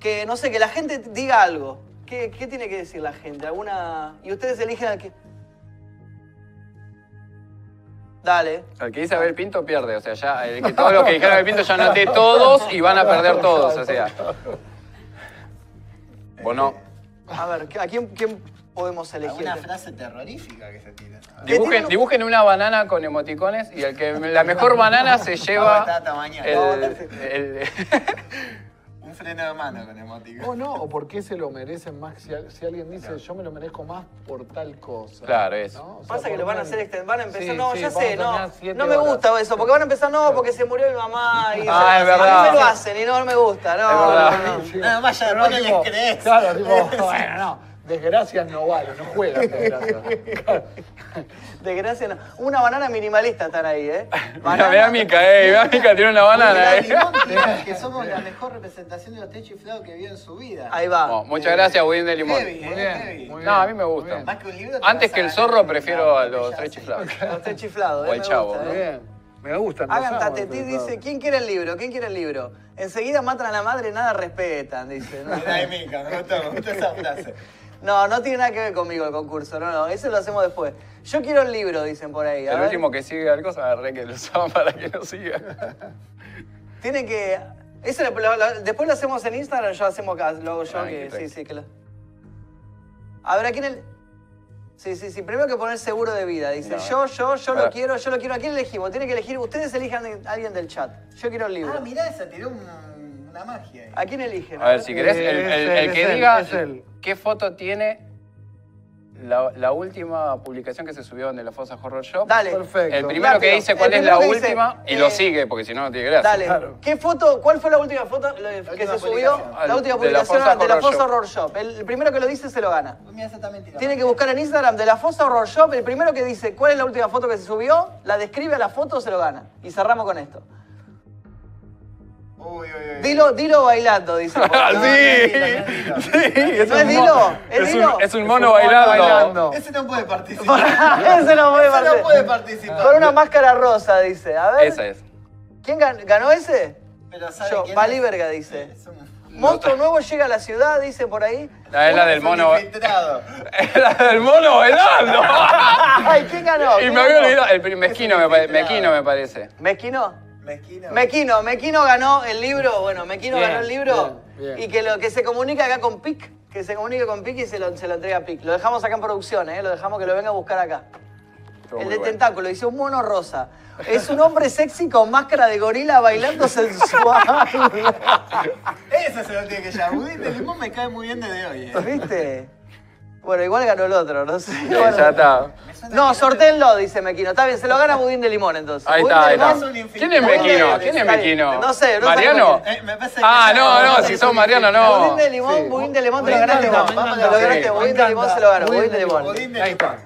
Que, no sé, que la gente diga algo. ¿Qué, qué tiene que decir la gente? ¿Alguna...? Y ustedes eligen al que... Dale. El que dice Abel Pinto pierde, o sea, ya el que todos los que dijeron Abel Pinto ya anoté todos y van a perder todos, o sea. Bueno, A ver, ¿a quién, quién podemos elegir? Alguna frase terrorífica que se tira. dibujen, dibujen una banana con emoticones y el que la mejor banana se lleva Está tamañado. el, el- Un freno de mano con emoticón. O no, o por qué se lo merecen más. Si, al- si alguien dice yo me lo merezco más por tal cosa. Claro, eso. ¿no? O sea, Pasa que lo van a hacer extend- van a empezar, Sí, no, sí, ya sé, a no, no me horas. gusta eso, porque van a empezar, no, porque se murió mi mamá y Ah, es a verdad. mí me lo hacen y no me gusta, no, Es verdad. no, no. Sí, Nada más ya pero después no les crees. Claro, tipo, bueno, no. Desgracias no vale, no juegan desgracias. Desgracia no. Una banana minimalista están ahí, ¿eh? Mira, a Mica, eh, a Mica, tiene una banana, eh. que somos la mejor representación de los techos inflados que vio en su vida. Ahí va. Bueno, muchas gracias, Budín de Limón. Heavy, Muy eh, bien, heavy. muy bien. No, a mí me gusta. bien. Más que un libro. te Antes que el zorro prefiero a los tres chiflados. Los tres chiflados, O ¿eh? el Me chavo, gusta, ¿no? Muy ¿eh? bien. Me gustan. Hagan tatetí, dice. ¿quién quiere el libro? ¿Quién quiere el libro? Enseguida matan a la madre, nada respetan, dice. ¿no? De Mica, me gusta, me gusta esa frase. No, no tiene nada que ver conmigo el concurso, no, no, eso lo hacemos después. Yo quiero el libro, dicen por ahí. a El ver. último que sigue al cosa, agarré que lo usaban para que no siga. Tiene que. Eso lo- lo- lo- después lo hacemos en Instagram, yo hacemos acá, lo hago yo, Ah, que sí, sí, que lo. A ver, ¿a quién el.? Sí, sí, sí. Primero que poner seguro de vida. Dice, No. yo, yo, yo lo quiero, yo lo quiero. ¿A quién elegimos? Tiene que elegir. Ustedes elijan a alguien del chat. Yo quiero el libro. Ah, mirá, esa tiró un- una magia ahí. ¿A quién eligen? A ver, si querés, el, el- que diga es él. Qué foto tiene la, la última publicación que se subió de la Fosa Horror Shop. Dale. Perfecto. El primero que dice cuál es la dice, última y eh, lo sigue, porque si no, no tiene gracia. Dale. Claro. ¿Qué foto, cuál fue la última foto que última se subió? La última De la publicación Fosa de la Horror Fosa Shop. Horror Shop. El, el primero que lo dice se lo gana. Pues mira, Tiene que buscar en Instagram de la Fosa Horror Shop. El primero que dice cuál es la última foto que se subió, la describe a la foto, se lo gana. Y cerramos con esto. Uy, uy, uy. Dilo, dilo bailando, dice. Ah. No, sí, no es Dilo, no es sí, es ¿No es Dilo? mono. ¿Es Es Dilo? un, es un Es mono un mono bailando. bailando. Ese no puede participar. Ese no puede Ese no participar. puede participar. Con una máscara rosa, dice. A ver. Esa es. ¿Quién gan- ganó ese? Pero ¿sabe Yo, quién Vali es? Verga, dice. Es un- Monstruo nuevo llega a la ciudad, dice por ahí. La es la del es mono. infiltrado. la del mono bailando. Ay, ¿quién ganó? y ¿Quién me había olvidado. El mezquino me, Mequino me parece. ¿Mezquino? Mequino, Mequino ganó el libro, bueno, Mequino Bien, ganó el libro bien, bien. y que lo que se comunica acá con PIC, que se comunique con PIC y se lo, se lo entrega a PIC. Lo dejamos acá en producción, ¿eh? lo dejamos que lo venga a buscar acá. Estuvo el de bueno. tentáculo, dice un mono rosa. Es un hombre sexy con máscara de gorila bailando sensual. Ese se lo tiene que llamar. Budín de limón me cae muy bien desde hoy. eh. ¿Viste? Bueno, igual ganó el otro, no sé. Sí, ya está. No, sortéenlo, dice Mequino. Está bien, se lo gana Budín de Limón entonces. Ahí Budín está, de ahí está. limón. ¿Quién es Mequino? ¿Quién es. Mequino? No sé, no ¿Mariano? Eh, me parece que Ah, no, no, si sos Mariano, no. Budín de Limón, Sí. Budín de Limón te lo ganaste. vamos Te lo ganaste, Budín de Limón se lo ganó. Budín de Limón. Ahí está.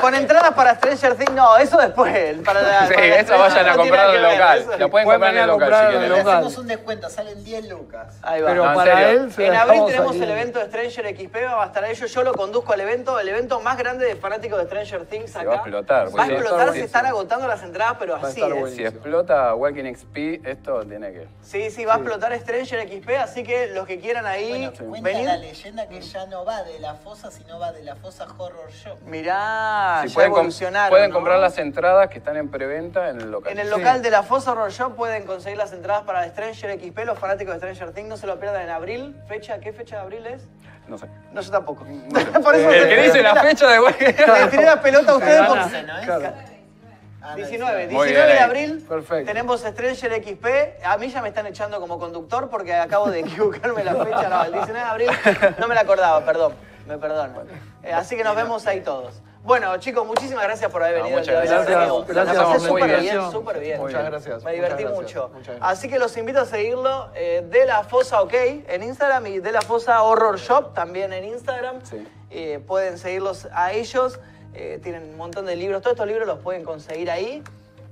Con entradas para Stranger Things, no, eso después. Para la, Sí, para esa vayan a comprar en el local. eso- La pueden Pueden comprar en el local si en el Le quieren. local. hacemos un descuento, salen 10 lucas. Ahí va. Pero No, para él se En abril tenemos el evento de Stranger XP, va a estar ellos. Yo lo conduzco al evento, el evento más grande de fanáticos de Stranger Things Se acá. va a explotar, Va a explotar, se están agotando las entradas, pero así, bueno. Si explota Walking XP, esto tiene que... Sí, sí, va a explotar Stranger XP, así que los que quieran ahí Bueno, cuenta venir. la leyenda que ya no va de la fosa, sino va de la fosa Horror Show. Mirá, Si ya pueden, evolucionaron. pueden ¿no? comprar las entradas que están en preventa en el local. En el local de la Fosa Horror Shop pueden conseguir las entradas para Stranger XP, los fanáticos de Stranger Things, no se lo pierdan en abril. ¿Fecha? ¿Qué fecha de abril es? No sé. No, yo tampoco. No sé. Por eso el que dice la fecha de Le tiré la pelota a ustedes. Ah, no, 19, 19 Muy bien de abril Perfecto. tenemos Stranger XP. A mí ya me están echando como conductor porque acabo de equivocarme la fecha. No, el 19 de abril no me la acordaba, perdón. Me perdonan. Eh, así que nos vemos ahí todos. Bueno, chicos, muchísimas gracias por haber No, venido. muchas el día de hoy. gracias. La Gracias pasé súper bien, súper bien. Muchas gracias. Me divertí muchas mucho. gracias, muchas gracias. Así que los invito a seguirlo eh, de la Fosa OK en Instagram y de la Fosa Horror Shop también en Instagram. Sí. Eh, pueden seguirlos a ellos. eh, tienen un montón de libros. Todos estos libros los pueden conseguir ahí.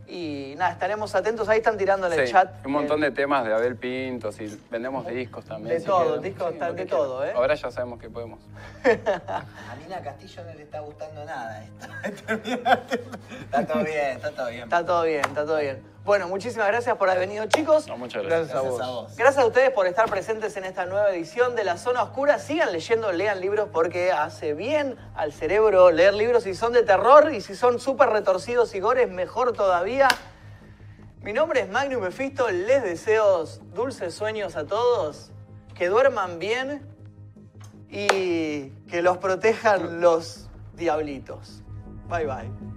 Y nada, estaremos atentos. Ahí están tirando en el Sí, chat. un montón de temas de Abel Pintos y vendemos discos también. De si todo, quieren. discos, Sí, de quieran. todo, ¿eh? Ahora ya sabemos que podemos. A Nina Castillo no le está gustando nada esto. está todo bien, está todo bien. Está todo bien, está todo bien. Bueno, muchísimas gracias por haber venido, chicos. No, muchas gracias. Gracias a Gracias vos. a vos. Gracias a ustedes por estar presentes en esta nueva edición de La Zona Oscura. Sigan leyendo, lean libros porque hace bien al cerebro leer libros. Si son de terror y si son súper retorcidos y gores, mejor todavía. Mi nombre es Magnum Mephisto. Les deseo dulces sueños a todos. Que duerman bien y que los protejan los diablitos. Bye bye.